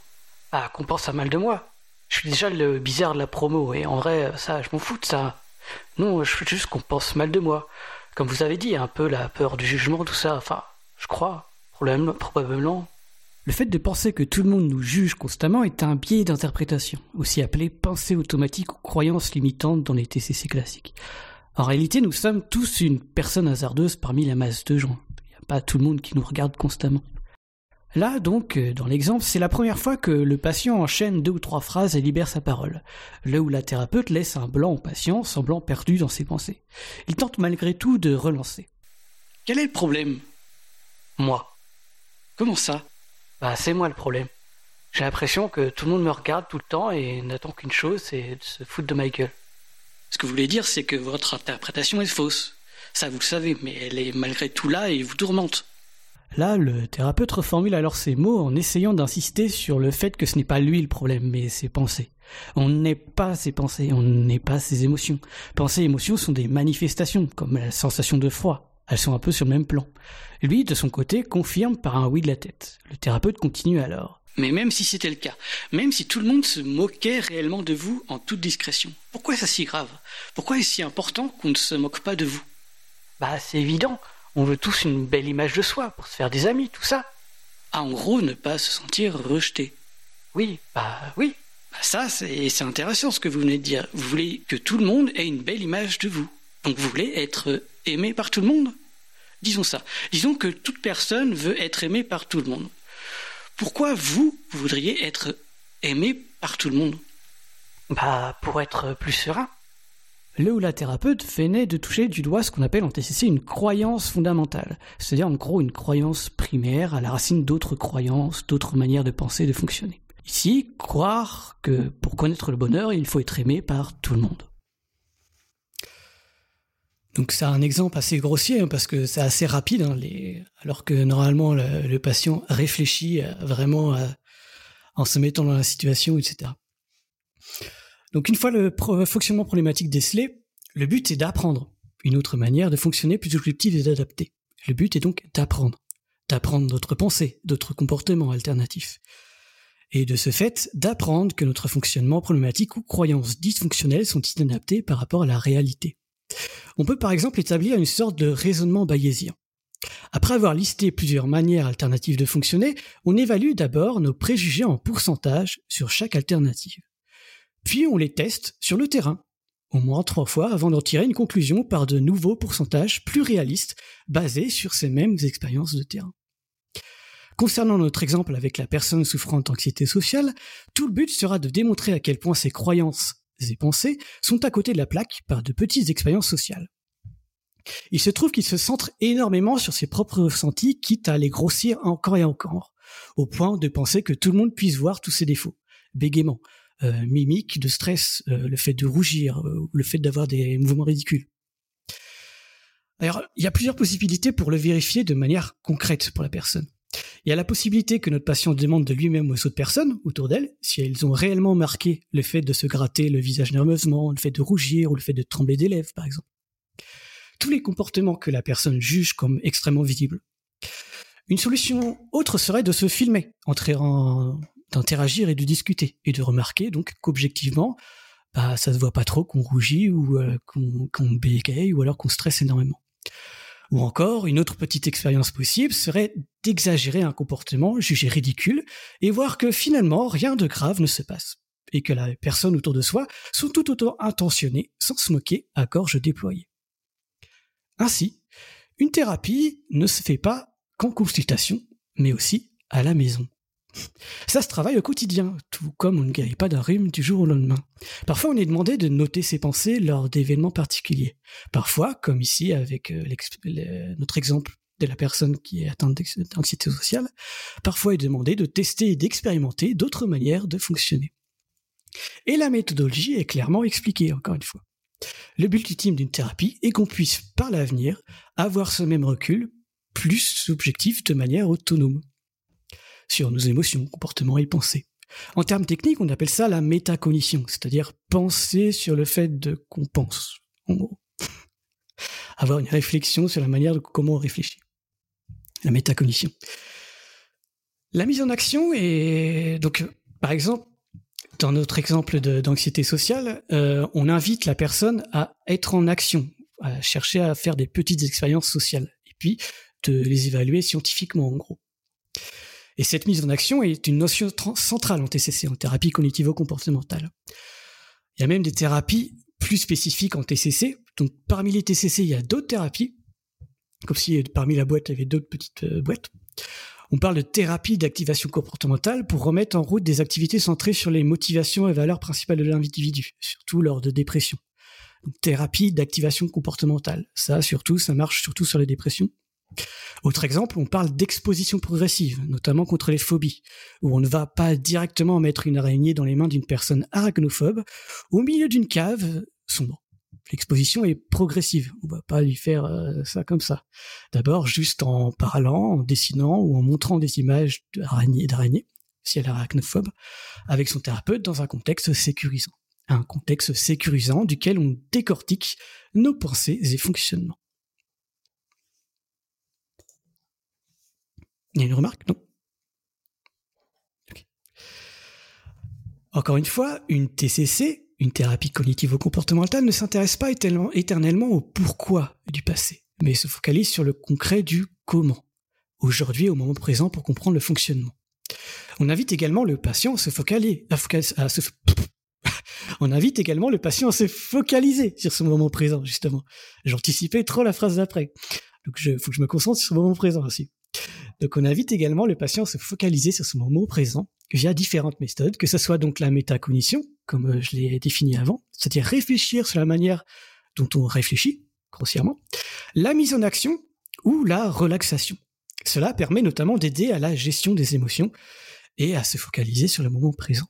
Ah, qu'on pense à mal de moi. Je suis déjà le bizarre de la promo et en vrai, ça, je m'en fous de ça. Non, je veux juste qu'on pense mal de moi. Comme vous avez dit, un peu la peur du jugement, tout ça. Enfin, je crois. Probablement. Le fait de penser que tout le monde nous juge constamment est un biais d'interprétation, aussi appelé pensée automatique ou croyance limitante dans les TCC classiques. En réalité, nous sommes tous une personne hasardeuse parmi la masse de gens pas tout le monde qui nous regarde constamment. Là, donc, euh, dans l'exemple, c'est la première fois que le patient enchaîne deux ou trois phrases et libère sa parole, là où la thérapeute laisse un blanc au patient, semblant perdu dans ses pensées. Il tente malgré tout de relancer. Quel est le problème? Moi. Comment ça? Bah, c'est moi le problème. J'ai l'impression que tout le monde me regarde tout le temps et n'attend qu'une chose, c'est de se foutre de ma gueule. Ce que vous voulez dire, c'est que votre interprétation est fausse. Ça, vous le savez, mais elle est malgré tout là et vous tourmente. Là, le thérapeute reformule alors ses mots en essayant d'insister sur le fait que ce n'est pas lui le problème, mais ses pensées. On n'est pas ses pensées, on n'est pas ses émotions. Pensées et émotions sont des manifestations, comme la sensation de froid. Elles sont un peu sur le même plan. Lui, de son côté, confirme par un oui de la tête. Le thérapeute continue alors. Mais même si c'était le cas, même si tout le monde se moquait réellement de vous en toute discrétion, pourquoi est ça si grave? Pourquoi est-ce si important qu'on ne se moque pas de vous? Bah, c'est évident. On veut tous une belle image de soi pour se faire des amis, tout ça. Ah, en gros, ne pas se sentir rejeté. Oui, bah oui. Bah ça, c'est intéressant ce que vous venez de dire. Vous voulez que tout le monde ait une belle image de vous. Donc vous voulez être aimé par tout le monde? Disons ça. Disons que toute personne veut être aimée par tout le monde. Pourquoi vous, vous voudriez être aimé par tout le monde? Bah, pour être plus serein. Le ou la thérapeute venait de toucher du doigt ce qu'on appelle en TCC une croyance fondamentale, c'est-à-dire en gros une croyance primaire à la racine d'autres croyances, d'autres manières de penser, de fonctionner. Ici, croire que pour connaître le bonheur, il faut être aimé par tout le monde. Donc c'est un exemple assez grossier hein, parce que c'est assez rapide, hein, alors que normalement le, patient réfléchit vraiment en se mettant dans la situation, etc. Donc une fois le fonctionnement problématique décelé, le but est d'apprendre une autre manière de fonctionner plus objective et d'adapter. Le but est donc d'apprendre, d'apprendre d'autres pensées, d'autres comportements alternatifs. Et de ce fait, d'apprendre que notre fonctionnement problématique ou croyances dysfonctionnelles sont inadaptées par rapport à la réalité. On peut par exemple établir une sorte de raisonnement bayésien. Après avoir listé plusieurs manières alternatives de fonctionner, on évalue d'abord nos préjugés en pourcentage sur chaque alternative. Puis on les teste sur le terrain, au moins trois fois avant d'en tirer une conclusion par de nouveaux pourcentages plus réalistes basés sur ces mêmes expériences de terrain. Concernant notre exemple avec la personne souffrant d'anxiété sociale, tout le but sera de démontrer à quel point ses croyances et pensées sont à côté de la plaque par de petites expériences sociales. Il se trouve qu'il se centre énormément sur ses propres ressentis, quitte à les grossir encore et encore, au point de penser que tout le monde puisse voir tous ses défauts, bégaiement, euh, mimique, de stress, euh, le fait de rougir, euh, le fait d'avoir des mouvements ridicules. Alors, il y a plusieurs possibilités pour le vérifier de manière concrète pour la personne. Il y a la possibilité que notre patient demande de lui-même aux autres personnes autour d'elle si elles ont réellement marqué le fait de se gratter le visage nerveusement, le fait de rougir ou le fait de trembler des lèvres, par exemple. Tous les comportements que la personne juge comme extrêmement visibles. Une solution autre serait de se filmer, d'interagir et de discuter et de remarquer donc qu'objectivement, bah, ça se voit pas trop qu'on rougit ou euh, qu'on bégaye ou alors qu'on stresse énormément. Ou encore, une autre petite expérience possible serait d'exagérer un comportement jugé ridicule et voir que finalement rien de grave ne se passe et que la personne autour de soi sont tout autant intentionnées sans se moquer à gorge déployée. Ainsi, une thérapie ne se fait pas qu'en consultation, mais aussi à la maison. Ça se travaille au quotidien, tout comme on ne guérit pas d'un rhume du jour au lendemain. Parfois, on est demandé de noter ses pensées lors d'événements particuliers. Parfois, comme ici avec euh, notre exemple de la personne qui est atteinte d'anxiété sociale, parfois est demandé de tester et d'expérimenter d'autres manières de fonctionner. Et la méthodologie est clairement expliquée, encore une fois. Le but ultime d'une thérapie est qu'on puisse, par l'avenir, avoir ce même recul, plus objectif de manière autonome sur nos émotions, comportements et pensées. En termes techniques, on appelle ça la métacognition, c'est-à-dire penser sur le fait de qu'on pense, en gros. Avoir une réflexion sur la manière de comment on réfléchit. La métacognition. La mise en action est donc, par exemple, dans notre exemple d'anxiété sociale, euh, on invite la personne à être en action, à chercher à faire des petites expériences sociales, et puis de les évaluer scientifiquement, en gros. Et cette mise en action est une notion centrale en TCC, en thérapie cognitivo-comportementale. Il y a même des thérapies plus spécifiques en TCC. Donc parmi les TCC, il y a d'autres thérapies, comme si parmi la boîte, il y avait d'autres petites euh, boîtes. On parle de thérapie d'activation comportementale pour remettre en route des activités centrées sur les motivations et valeurs principales de l'individu, surtout lors de dépression. Thérapie d'activation comportementale. Ça, surtout, ça marche surtout sur les dépressions. Autre exemple, on parle d'exposition progressive, notamment contre les phobies, où on ne va pas directement mettre une araignée dans les mains d'une personne arachnophobe au milieu d'une cave sombre. L'exposition est progressive, on va pas lui faire euh, ça comme ça. D'abord, juste en parlant, en dessinant ou en montrant des images d'araignées, d'araignées, si elle est arachnophobe, avec son thérapeute dans un contexte sécurisant. Un contexte sécurisant duquel on décortique nos pensées et fonctionnements. Il y a une remarque Non? Encore une fois, une TCC, une thérapie cognitivo-comportementale, ne s'intéresse pas éternellement au pourquoi du passé, mais se focalise sur le concret du comment, aujourd'hui au moment présent pour comprendre le fonctionnement. On invite également le patient à se focaliser, sur ce moment présent, justement. J'anticipais trop la phrase d'après. Donc, il faut que je me concentre sur ce moment présent aussi. Donc on invite également le patient à se focaliser sur ce moment présent via différentes méthodes, que ce soit donc la métacognition, comme euh, je l'ai défini avant, c'est-à-dire réfléchir sur la manière dont on réfléchit, grossièrement, la mise en action ou la relaxation. Cela permet notamment d'aider à la gestion des émotions et à se focaliser sur le moment présent.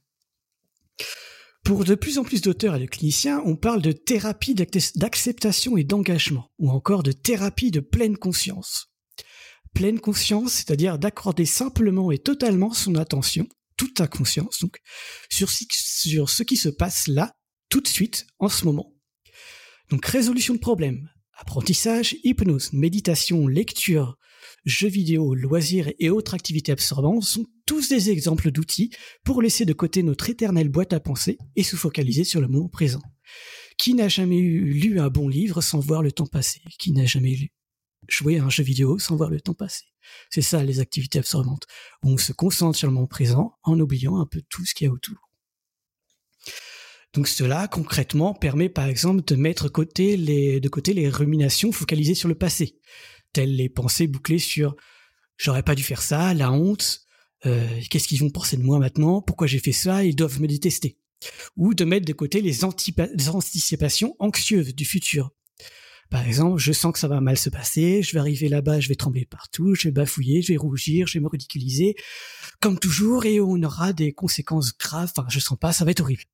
Pour de plus en plus d'auteurs et de cliniciens, on parle de thérapie d'acceptation et d'engagement, ou encore de thérapie de pleine conscience pleine conscience, c'est-à-dire d'accorder simplement et totalement son attention, toute ta conscience, donc, sur, ce qui se passe là, tout de suite, en ce moment. Donc résolution de problèmes, apprentissage, hypnose, méditation, lecture, jeux vidéo, loisirs et autres activités absorbantes sont tous des exemples d'outils pour laisser de côté notre éternelle boîte à penser et se focaliser sur le moment présent. Qui n'a jamais lu un bon livre sans voir le temps passer? Qui n'a jamais lu? Jouer à un jeu vidéo sans voir le temps passer. C'est ça les activités absorbantes. On se concentre sur le moment présent en oubliant un peu tout ce qu'il y a autour. Donc cela, concrètement, permet par exemple de mettre de côté les ruminations focalisées sur le passé, telles les pensées bouclées sur j'aurais pas dû faire ça, la honte, euh, qu'est-ce qu'ils vont penser de moi maintenant, pourquoi j'ai fait ça, ils doivent me détester. Ou de mettre de côté les anticipations anxieuses du futur, par exemple, je sens que ça va mal se passer, je vais arriver là-bas, je vais trembler partout, je vais bafouiller, je vais rougir, je vais me ridiculiser, comme toujours, et on aura des conséquences graves. Enfin, je sens pas, ça va être horrible.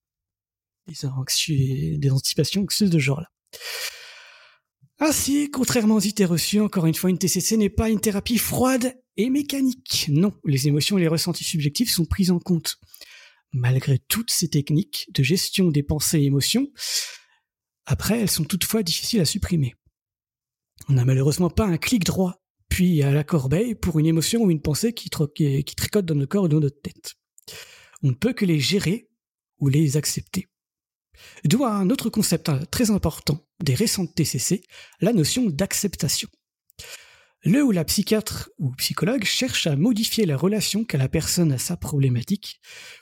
Des, des anticipations anxieuses de ce genre-là. Ainsi, contrairement aux idées reçues, encore une fois, une TCC n'est pas une thérapie froide et mécanique. Non, les émotions et les ressentis subjectifs sont pris en compte. Malgré toutes ces techniques de gestion des pensées et émotions, après, elles sont toutefois difficiles à supprimer. On n'a malheureusement pas un clic droit, puis à la corbeille pour une émotion ou une pensée qui, tricote dans notre corps ou dans notre tête. On ne peut que les gérer ou les accepter. D'où un autre concept hein, très important des récentes TCC, la notion d'acceptation. Le ou la psychiatre ou psychologue cherche à modifier la relation qu'a la personne à sa problématique,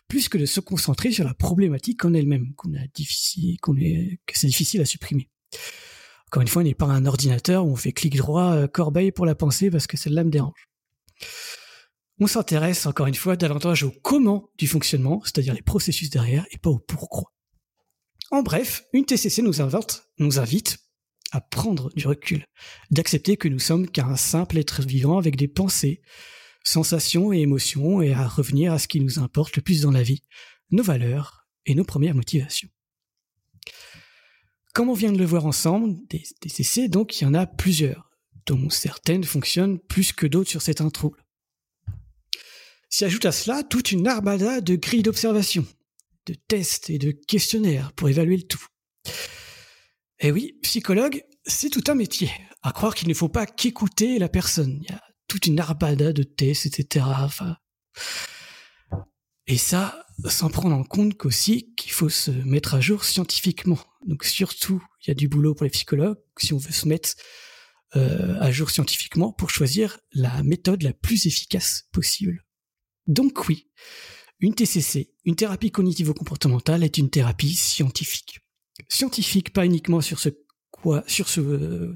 plus que de se concentrer sur la problématique en elle-même, qu'on a difficile, qu'on est, que c'est difficile à supprimer. Encore une fois, on n'est pas un ordinateur où on fait clic droit, euh, corbeille pour la pensée parce que celle-là me dérange. On s'intéresse encore une fois davantage au comment du fonctionnement, c'est-à-dire les processus derrière, et pas au pourquoi. En bref, une TCC nous invite, nous invite à prendre du recul, d'accepter que nous sommes qu'un simple être vivant avec des pensées, sensations et émotions, et à revenir à ce qui nous importe le plus dans la vie, nos valeurs et nos premières motivations. Comme on vient de le voir ensemble, des TCC, donc il y en a plusieurs, dont certaines fonctionnent plus que d'autres sur certains troubles. S'y ajoute à cela toute une armada de grilles d'observation, de tests et de questionnaires pour évaluer le tout. Et oui, psychologue, c'est tout un métier. À croire qu'il ne faut pas qu'écouter la personne. Il y a toute une armada de tests, etc. Et ça, sans prendre en compte qu'aussi qu'il faut se mettre à jour scientifiquement. Donc surtout, il y a du boulot pour les psychologues si on veut se mettre euh, à jour scientifiquement pour choisir la méthode la plus efficace possible. Donc oui, une TCC, une thérapie cognitivo-comportementale, est une thérapie scientifique. Scientifique, pas uniquement sur ce quoi, sur ce,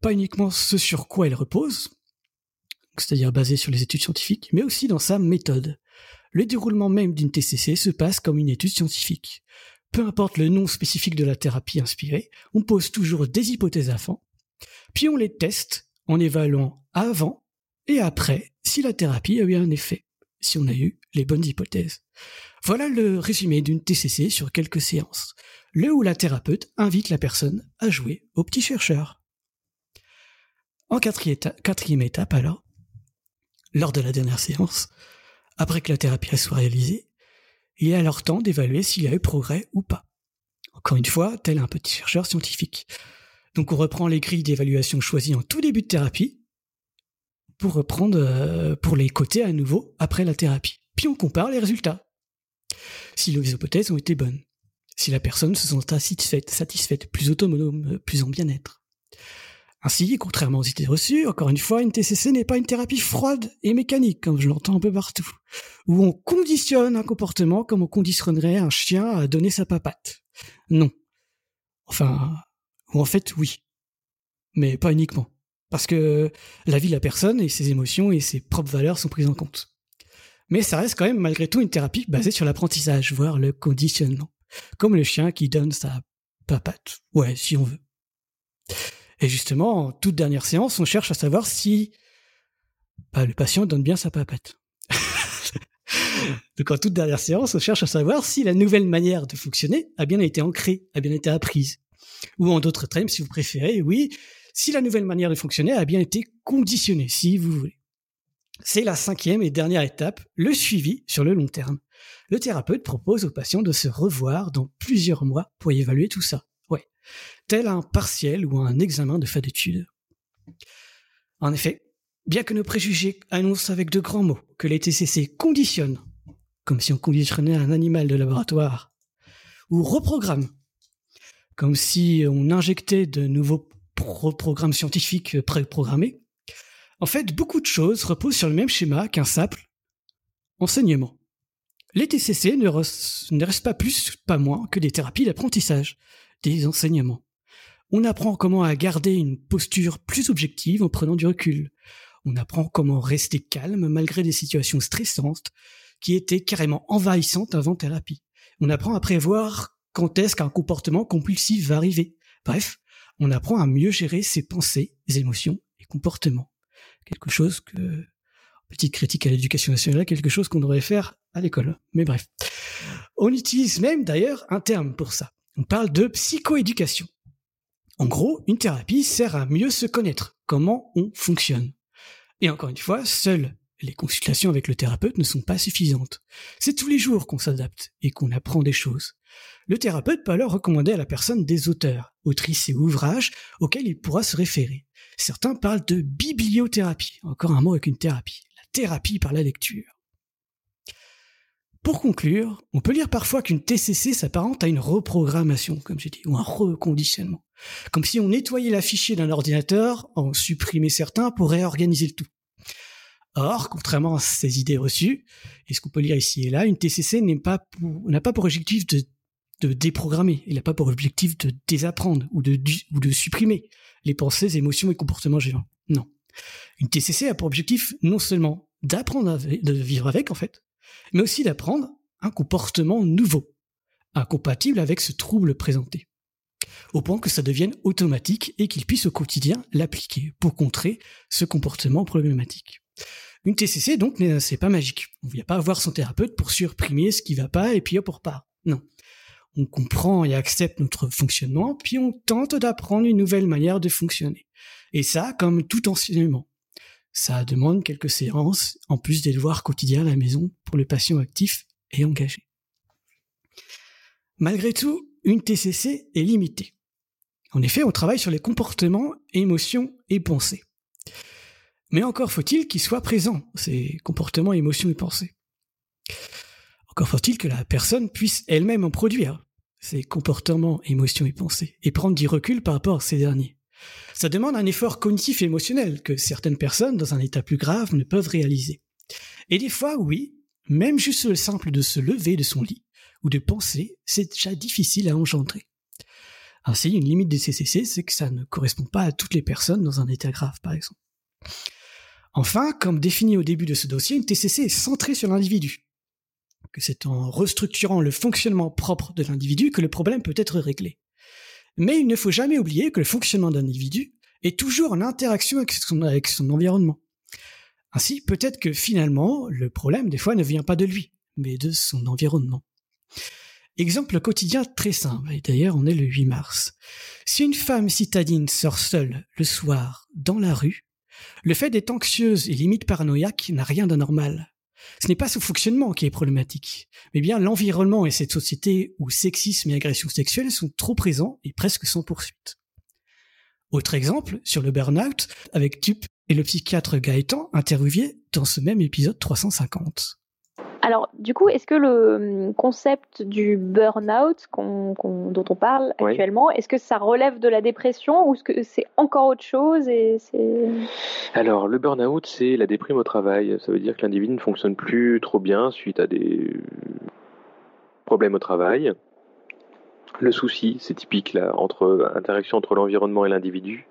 pas uniquement ce sur quoi elle repose, c'est-à-dire basée sur les études scientifiques, mais aussi dans sa méthode. Le déroulement même d'une TCC se passe comme une étude scientifique. Peu importe le nom spécifique de la thérapie inspirée, on pose toujours des hypothèses à fond, puis on les teste en évaluant avant et après si la thérapie a eu un effet si on a eu les bonnes hypothèses. Voilà le résumé d'une TCC sur quelques séances. Le ou la thérapeute invite la personne à jouer au petit chercheur. En quatrième étape alors, lors de la dernière séance, après que la thérapie soit réalisée, il est alors temps d'évaluer s'il y a eu progrès ou pas. Encore une fois, tel un petit chercheur scientifique. Donc on reprend les grilles d'évaluation choisies en tout début de thérapie, pour reprendre, euh, pour les coter à nouveau après la thérapie. Puis on compare les résultats. Si les hypothèses ont été bonnes. Si la personne se sent satisfaite, satisfaite, plus autonome, plus en bien-être. Ainsi, contrairement aux idées reçues, encore une fois, une TCC n'est pas une thérapie froide et mécanique, comme je l'entends un peu partout, où on conditionne un comportement comme on conditionnerait un chien à donner sa papate. Non. Enfin, ou en fait, oui. Mais pas uniquement parce que la vie de la personne et ses émotions et ses propres valeurs sont prises en compte. Mais ça reste quand même malgré tout une thérapie basée sur l'apprentissage, voire le conditionnement. Comme le chien qui donne sa papate. Ouais, si on veut. Et justement, en toute dernière séance, on cherche à savoir si bah, le patient donne bien sa papate. Donc en toute dernière séance, on cherche à savoir si la nouvelle manière de fonctionner a bien été ancrée, a bien été apprise. Ou en d'autres termes, si vous préférez, oui, si la nouvelle manière de fonctionner a bien été conditionnée, si vous voulez. C'est la cinquième et dernière étape, le suivi sur le long terme. Le thérapeute propose au patient de se revoir dans plusieurs mois pour évaluer tout ça. Ouais, tel un partiel ou un examen de fin d'études. En effet, bien que nos préjugés annoncent avec de grands mots que les TCC conditionnent, comme si on conditionnait un animal de laboratoire, ou reprogramment, comme si on injectait de nouveaux programme scientifique préprogrammé, en fait, beaucoup de choses reposent sur le même schéma qu'un simple enseignement. Les TCC ne, restent pas plus, pas moins que des thérapies d'apprentissage, des enseignements. On apprend comment à garder une posture plus objective en prenant du recul. On apprend comment rester calme malgré des situations stressantes qui étaient carrément envahissantes avant thérapie. On apprend à prévoir quand est-ce qu'un comportement compulsif va arriver. Bref, on apprend à mieux gérer ses pensées, émotions et comportements. Quelque chose que, petite critique à l'éducation nationale, quelque chose qu'on devrait faire à l'école. Mais bref. On utilise même d'ailleurs un terme pour ça. On parle de psychoéducation. En gros, une thérapie sert à mieux se connaître, comment on fonctionne. Et encore une fois, seules les consultations avec le thérapeute ne sont pas suffisantes. C'est tous les jours qu'on s'adapte et qu'on apprend des choses. Le thérapeute peut alors recommander à la personne des auteurs, autrices et ouvrages auxquels il pourra se référer. Certains parlent de bibliothérapie, encore un mot avec une thérapie, la thérapie par la lecture. Pour conclure, on peut lire parfois qu'une TCC s'apparente à une reprogrammation, comme j'ai dit, ou un reconditionnement. Comme si on nettoyait la fichier d'un ordinateur, en supprimait certains pour réorganiser le tout. Or, contrairement à ces idées reçues, et ce qu'on peut lire ici et là, une TCC n'a pas, pas pour objectif de, de déprogrammer, il n'a pas pour objectif de désapprendre ou de, ou de supprimer les pensées, émotions et comportements gênants. Non. Une TCC a pour objectif non seulement d'apprendre à de vivre avec, en fait, mais aussi d'apprendre un comportement nouveau, incompatible avec ce trouble présenté, au point que ça devienne automatique et qu'il puisse au quotidien l'appliquer pour contrer ce comportement problématique. Une TCC, donc, c'est pas magique. On ne vient pas voir son thérapeute pour supprimer ce qui va pas et puis hop, on repart. Non. On comprend et accepte notre fonctionnement, puis on tente d'apprendre une nouvelle manière de fonctionner. Et ça, comme tout enseignement. Ça demande quelques séances, en plus des devoirs quotidiens à la maison pour le patient actif et engagé. Malgré tout, une TCC est limitée. En effet, on travaille sur les comportements, émotions et pensées. Mais encore faut-il qu'ils soient présents, ces comportements, émotions et pensées. Encore faut-il que la personne puisse elle-même en produire, ces comportements, émotions et pensées, et prendre du recul par rapport à ces derniers. Ça demande un effort cognitif et émotionnel que certaines personnes, dans un état plus grave, ne peuvent réaliser. Et des fois, oui, même juste le simple de se lever de son lit ou de penser, c'est déjà difficile à engendrer. Ainsi, une limite des CCC, c'est que ça ne correspond pas à toutes les personnes dans un état grave, par exemple. Enfin, comme défini au début de ce dossier, une TCC est centrée sur l'individu. Que c'est en restructurant le fonctionnement propre de l'individu que le problème peut être réglé. Mais il ne faut jamais oublier que le fonctionnement d'un individu est toujours en interaction avec son, environnement. Ainsi, peut-être que finalement, le problème des fois ne vient pas de lui, mais de son environnement. Exemple quotidien très simple, et d'ailleurs on est le 8 mars. Si une femme citadine sort seule le soir dans la rue, le fait d'être anxieuse et limite paranoïaque n'a rien d'anormal. Ce n'est pas ce fonctionnement qui est problématique, mais bien l'environnement et cette société où sexisme et agression sexuelle sont trop présents et presque sans poursuite. Autre exemple, sur le burn-out, avec Tup et le psychiatre Gaëtan interviewé dans ce même épisode 350. Alors, du coup, est-ce que le hum, concept du burn-out dont on parle actuellement, est-ce que ça relève de la dépression ou est-ce que c'est encore autre chose et Alors, le burn-out, c'est la déprime au travail. Ça veut dire que l'individu ne fonctionne plus trop bien suite à des problèmes au travail. Le souci, c'est typique là, entre interaction entre l'environnement et l'individu.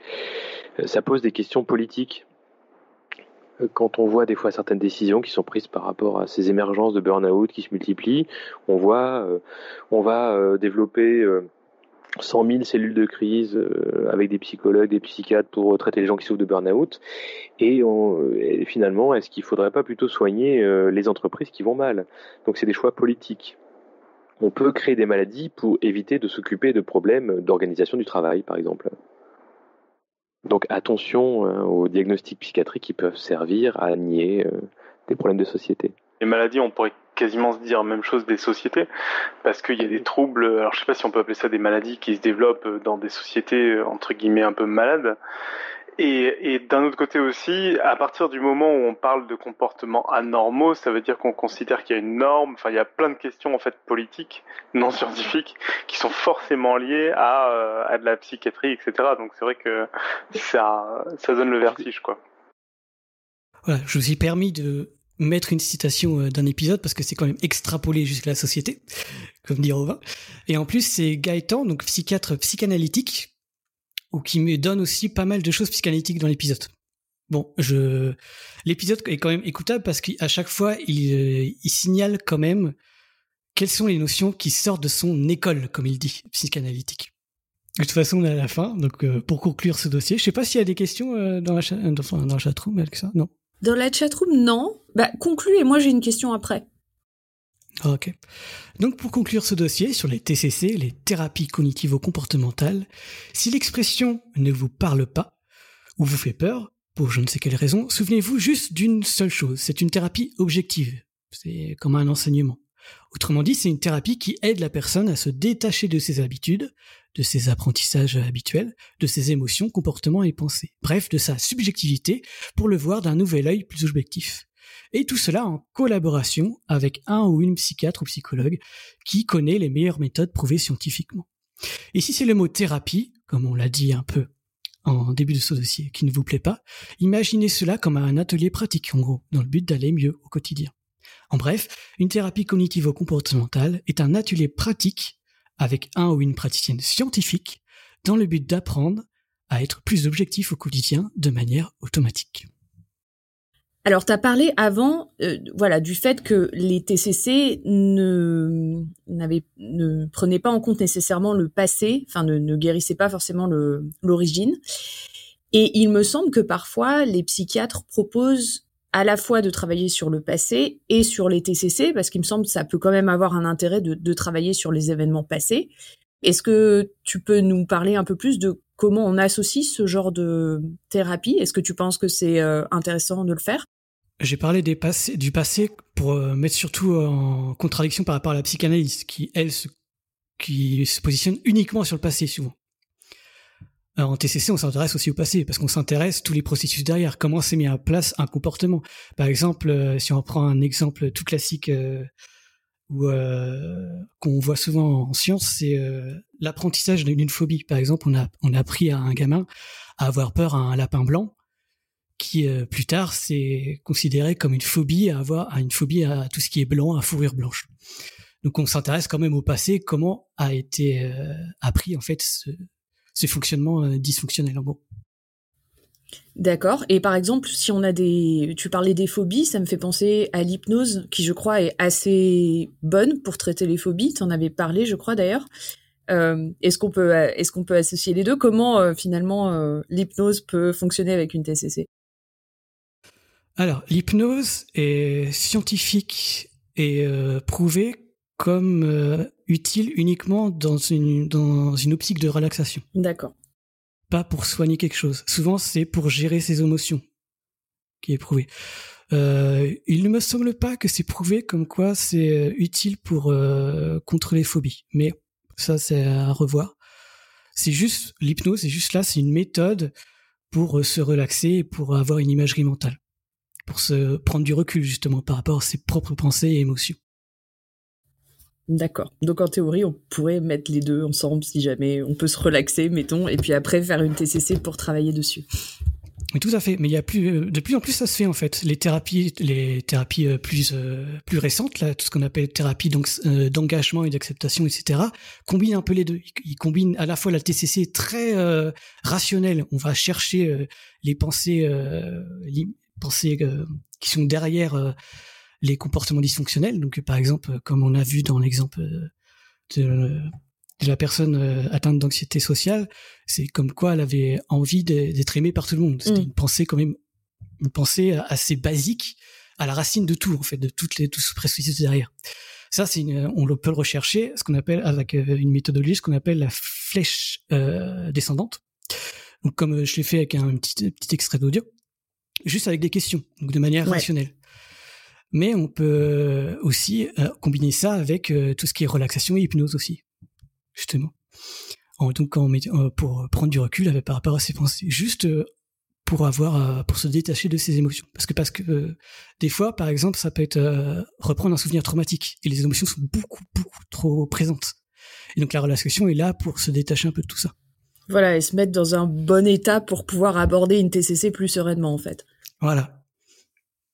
Euh, ça pose des questions politiques quand on voit des fois certaines décisions qui sont prises par rapport à ces émergences de burn-out qui se multiplient, on voit, euh, on va euh, développer 100 euh, 000 cellules de crise avec des psychologues, des psychiatres pour traiter les gens qui souffrent de burn-out. Et, et, finalement, est-ce qu'il ne faudrait pas plutôt soigner les entreprises qui vont mal? Donc c'est des choix politiques. On peut créer des maladies pour éviter de s'occuper de problèmes d'organisation du travail, par exemple. Donc attention euh, aux diagnostics psychiatriques qui peuvent servir à nier euh, des problèmes de société. Les maladies, on pourrait quasiment se dire même chose des sociétés, parce qu'il y a des troubles, alors je sais pas si on peut appeler ça des maladies qui se développent dans des sociétés entre guillemets un peu malades, et, et d'un autre côté aussi, à partir du moment où on parle de comportements anormaux, ça veut dire qu'on considère qu'il y a une norme. Enfin, il y a plein de questions en fait politiques, non scientifiques, qui sont forcément liées à, euh, à de la psychiatrie, etc. Donc c'est vrai que ça, ça donne le vertige, quoi. Voilà, je vous ai permis de mettre une citation euh, d'un épisode parce que c'est quand même extrapolé jusqu'à la société, comme dit Robin. Et en plus, c'est Gaëtan, donc psychiatre psychanalytique, ou qui me donne aussi pas mal de choses psychanalytiques dans l'épisode. Bon, je l'épisode est quand même écoutable parce qu'à chaque fois il, euh, il signale quand même quelles sont les notions qui sortent de son école, comme il dit, psychanalytique. De toute façon, on est à la fin, donc euh, pour conclure ce dossier, je sais pas s'il y a des questions euh, dans, la dans, dans la chatroom, ça, non Dans la chatroom, non. Bah, conclue et moi j'ai une question après. Ok. Donc pour conclure ce dossier sur les TCC, les thérapies cognitivo-comportementales, si l'expression ne vous parle pas ou vous fait peur, pour je ne sais quelle raison, souvenez-vous juste d'une seule chose, c'est une thérapie objective. C'est comme un enseignement. Autrement dit, c'est une thérapie qui aide la personne à se détacher de ses habitudes, de ses apprentissages habituels, de ses émotions, comportements et pensées. Bref, de sa subjectivité pour le voir d'un nouvel œil plus objectif. Et tout cela en collaboration avec un ou une psychiatre ou psychologue qui connaît les meilleures méthodes prouvées scientifiquement. Et si c'est le mot thérapie, comme on l'a dit un peu en début de ce dossier, qui ne vous plaît pas, imaginez cela comme un atelier pratique, en gros, dans le but d'aller mieux au quotidien. En bref, une thérapie cognitivo-comportementale est un atelier pratique avec un ou une praticienne scientifique dans le but d'apprendre à être plus objectif au quotidien de manière automatique. Alors, tu as parlé avant euh, voilà, du fait que les TCC ne, prenaient pas en compte nécessairement le passé, enfin ne, guérissaient pas forcément l'origine. Et il me semble que parfois, les psychiatres proposent à la fois de travailler sur le passé et sur les TCC, parce qu'il me semble que ça peut quand même avoir un intérêt de, de travailler sur les événements passés. Est-ce que tu peux nous parler un peu plus de comment on associe ce genre de thérapie? Est-ce que tu penses que c'est euh, intéressant de le faire? J'ai parlé du passé pour euh, mettre surtout en contradiction par rapport à la psychanalyse, qui elle se, qui se positionne uniquement sur le passé souvent. Alors en TCC, on s'intéresse aussi au passé parce qu'on s'intéresse tous les processus derrière. Comment s'est mis en place un comportement Par exemple, euh, si on prend un exemple tout classique euh, qu'on voit souvent en science, c'est l'apprentissage d'une phobie. Par exemple, on a on a appris à un gamin à avoir peur à un lapin blanc, qui euh, plus tard c'est considéré comme une phobie à avoir à une phobie à tout ce qui est blanc, à fourrure blanche. Donc on s'intéresse quand même au passé, comment a été euh, appris en fait ce, ce fonctionnement dysfonctionnel en gros. D'accord. Et par exemple, si on a des, tu parlais des phobies, ça me fait penser à l'hypnose, qui je crois est assez bonne pour traiter les phobies. Tu en avais parlé, je crois d'ailleurs. Euh, est-ce qu'on peut, est-ce qu'on peut associer les deux? Comment euh, finalement euh, l'hypnose peut fonctionner avec une TCC Alors, l'hypnose est scientifique et prouvée comme utile uniquement dans une dans une optique de relaxation. D'accord pas pour soigner quelque chose. Souvent, c'est pour gérer ses émotions qui est prouvé. Euh, il ne me semble pas que c'est prouvé comme quoi c'est euh, utile pour euh, contre les phobies, mais ça c'est à revoir. C'est juste l'hypnose, c'est juste là, c'est une méthode pour se relaxer et pour avoir une imagerie mentale, pour se prendre du recul justement par rapport à ses propres pensées et émotions. D'accord. Donc en théorie, on pourrait mettre les deux ensemble si jamais on peut se relaxer, mettons, et puis après faire une TCC pour travailler dessus. Tout à fait. Mais il y a plus, euh, de plus en plus, ça se fait en fait. Les thérapies, les thérapies euh, plus euh, plus récentes, là, tout ce qu'on appelle thérapie d'engagement et d'acceptation, etc., combinent un peu les deux. Ils, combinent à la fois la TCC très rationnelle. On va chercher les pensées, pensées qui sont derrière les comportements dysfonctionnels. Donc, par exemple, comme on a vu dans l'exemple de, la personne euh, atteinte d'anxiété sociale, c'est comme quoi elle avait envie d'être aimée par tout le monde. C'était mm. une pensée quand même, une pensée assez basique, à la racine de tout, en fait, de toutes les, tout ce processus derrière. Ça, c'est on peut le rechercher, ce qu'on appelle, avec euh, une méthodologie, ce qu'on appelle la flèche euh, descendante. Donc, comme je l'ai fait avec un petit, petit extrait d'audio, juste avec des questions, donc de manière rationnelle mais on peut aussi euh, combiner ça avec euh, tout ce qui est relaxation et hypnose aussi, justement. donc, quand euh, pour prendre du recul par rapport à ses pensées, juste pour avoir, pour se détacher de ses émotions. Parce que, parce que des fois, par exemple, ça peut être reprendre un souvenir traumatique et les émotions sont beaucoup, beaucoup trop présentes. Et donc, la relaxation est là pour se détacher un peu de tout ça. Voilà, et se mettre dans un bon état pour pouvoir aborder une TCC plus sereinement, en fait. Voilà,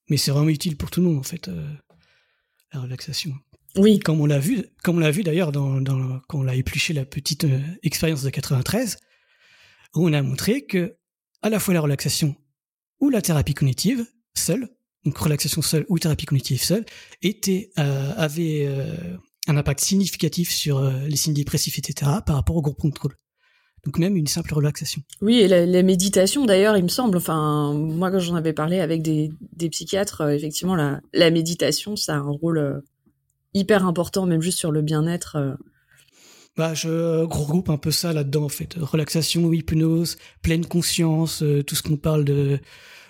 mais c'est vraiment utile pour tout le monde en fait euh, la relaxation. Oui. Comme on l'a vu, comme on l'a vu d'ailleurs dans, dans, quand on a épluché la petite euh, expérience de 93, où on a montré que à la fois la relaxation ou la thérapie cognitive seule, donc relaxation seule ou thérapie cognitive seule, était euh, avait un impact significatif sur les signes dépressifs, etc. par rapport au groupe contrôle donc même une simple relaxation. Oui, et la, méditation d'ailleurs, il me semble, enfin moi quand j'en avais parlé avec des, des psychiatres, euh, effectivement la, la, méditation, ça a un rôle euh, hyper important, même juste sur le bien-être. Euh. Bah, je regroupe un peu ça là-dedans en fait, relaxation, hypnose, pleine conscience, tout ce qu'on parle de,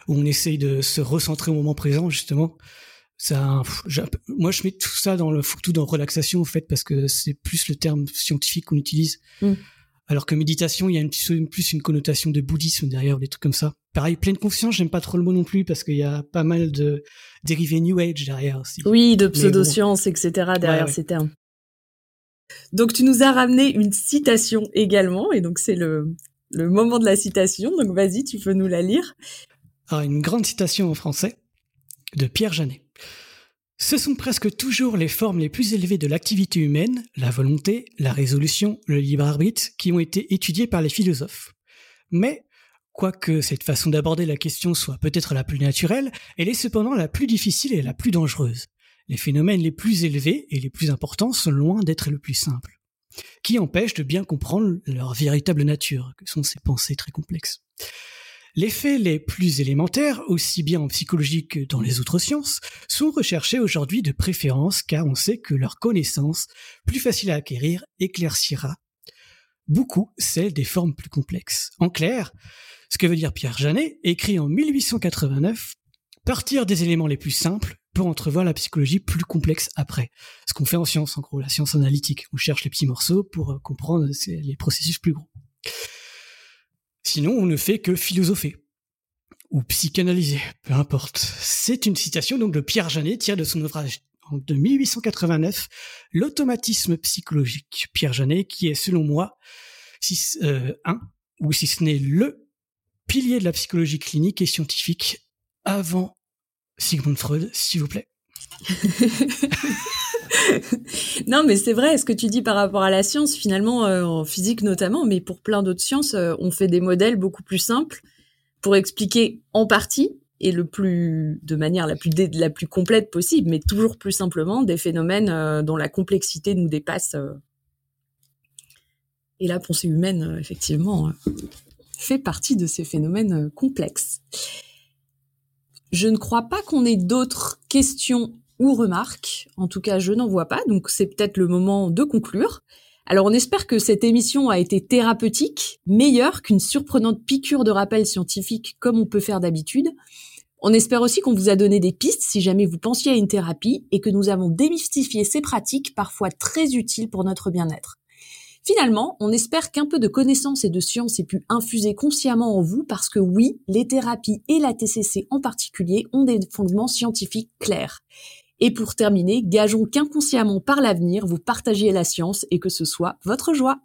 où on essaye de se recentrer au moment présent justement. Ça, moi je mets tout ça dans le tout dans relaxation en fait parce que c'est plus le terme scientifique qu'on utilise. Mm. Alors que méditation, il y a une, plus une connotation de bouddhisme derrière, des trucs comme ça. pareil, pleine conscience, j'aime pas trop le mot non plus parce qu'il y a pas mal de dérivés New Age derrière aussi. Oui, de pseudosciences, etc. derrière ces termes. Donc tu nous as ramené une citation également, et donc c'est le, le moment de la citation. Donc vas-y, tu peux nous la lire. Alors, une grande citation en français de Pierre Janet. Ce sont presque toujours les formes les plus élevées de l'activité humaine, la volonté, la résolution, le libre arbitre, qui ont été étudiées par les philosophes. Mais, quoique cette façon d'aborder la question soit peut-être la plus naturelle, elle est cependant la plus difficile et la plus dangereuse. Les phénomènes les plus élevés et les plus importants sont loin d'être le plus simples, qui empêchent de bien comprendre leur véritable nature, que sont ces pensées très complexes. Les faits les plus élémentaires, aussi bien en psychologie que dans les autres sciences, sont recherchés aujourd'hui de préférence car on sait que leur connaissance, plus facile à acquérir, éclaircira beaucoup celle des formes plus complexes. En clair, ce que veut dire Pierre Janet, écrit en 1889, partir des éléments les plus simples pour entrevoir la psychologie plus complexe après. Ce qu'on fait en science, en gros, la science analytique. On cherche les petits morceaux pour euh, comprendre les processus plus gros. Sinon, on ne fait que philosopher ou psychanalyser, peu importe. C'est une citation donc de Pierre Janet tirée de son ouvrage de 1889, L'automatisme psychologique. Pierre Janet, qui est selon moi si, euh, un ou si ce n'est le pilier de la psychologie clinique et scientifique avant Sigmund Freud, s'il vous plaît. non, mais c'est vrai, ce que tu dis par rapport à la science, finalement, euh, en physique notamment, mais pour plein d'autres sciences, euh, on fait des modèles beaucoup plus simples pour expliquer en partie et le plus de manière la plus la plus complète possible, mais toujours plus simplement des phénomènes euh, dont la complexité nous dépasse. Et la pensée humaine, effectivement, fait partie de ces phénomènes complexes. Je ne crois pas qu'on ait d'autres questions ou remarques. En tout cas, je n'en vois pas, donc c'est peut-être le moment de conclure. Alors on espère que cette émission a été thérapeutique, meilleure qu'une surprenante piqûre de rappel scientifique comme on peut faire d'habitude. On espère aussi qu'on vous a donné des pistes si jamais vous pensiez à une thérapie et que nous avons démystifié ces pratiques parfois très utiles pour notre bien-être. Finalement, on espère qu'un peu de connaissance et de science ait pu infuser consciemment en vous parce que oui, les thérapies et la TCC en particulier ont des fondements scientifiques clairs. Et pour terminer, gageons qu'inconsciemment par l'avenir, vous partagiez la science et que ce soit votre joie.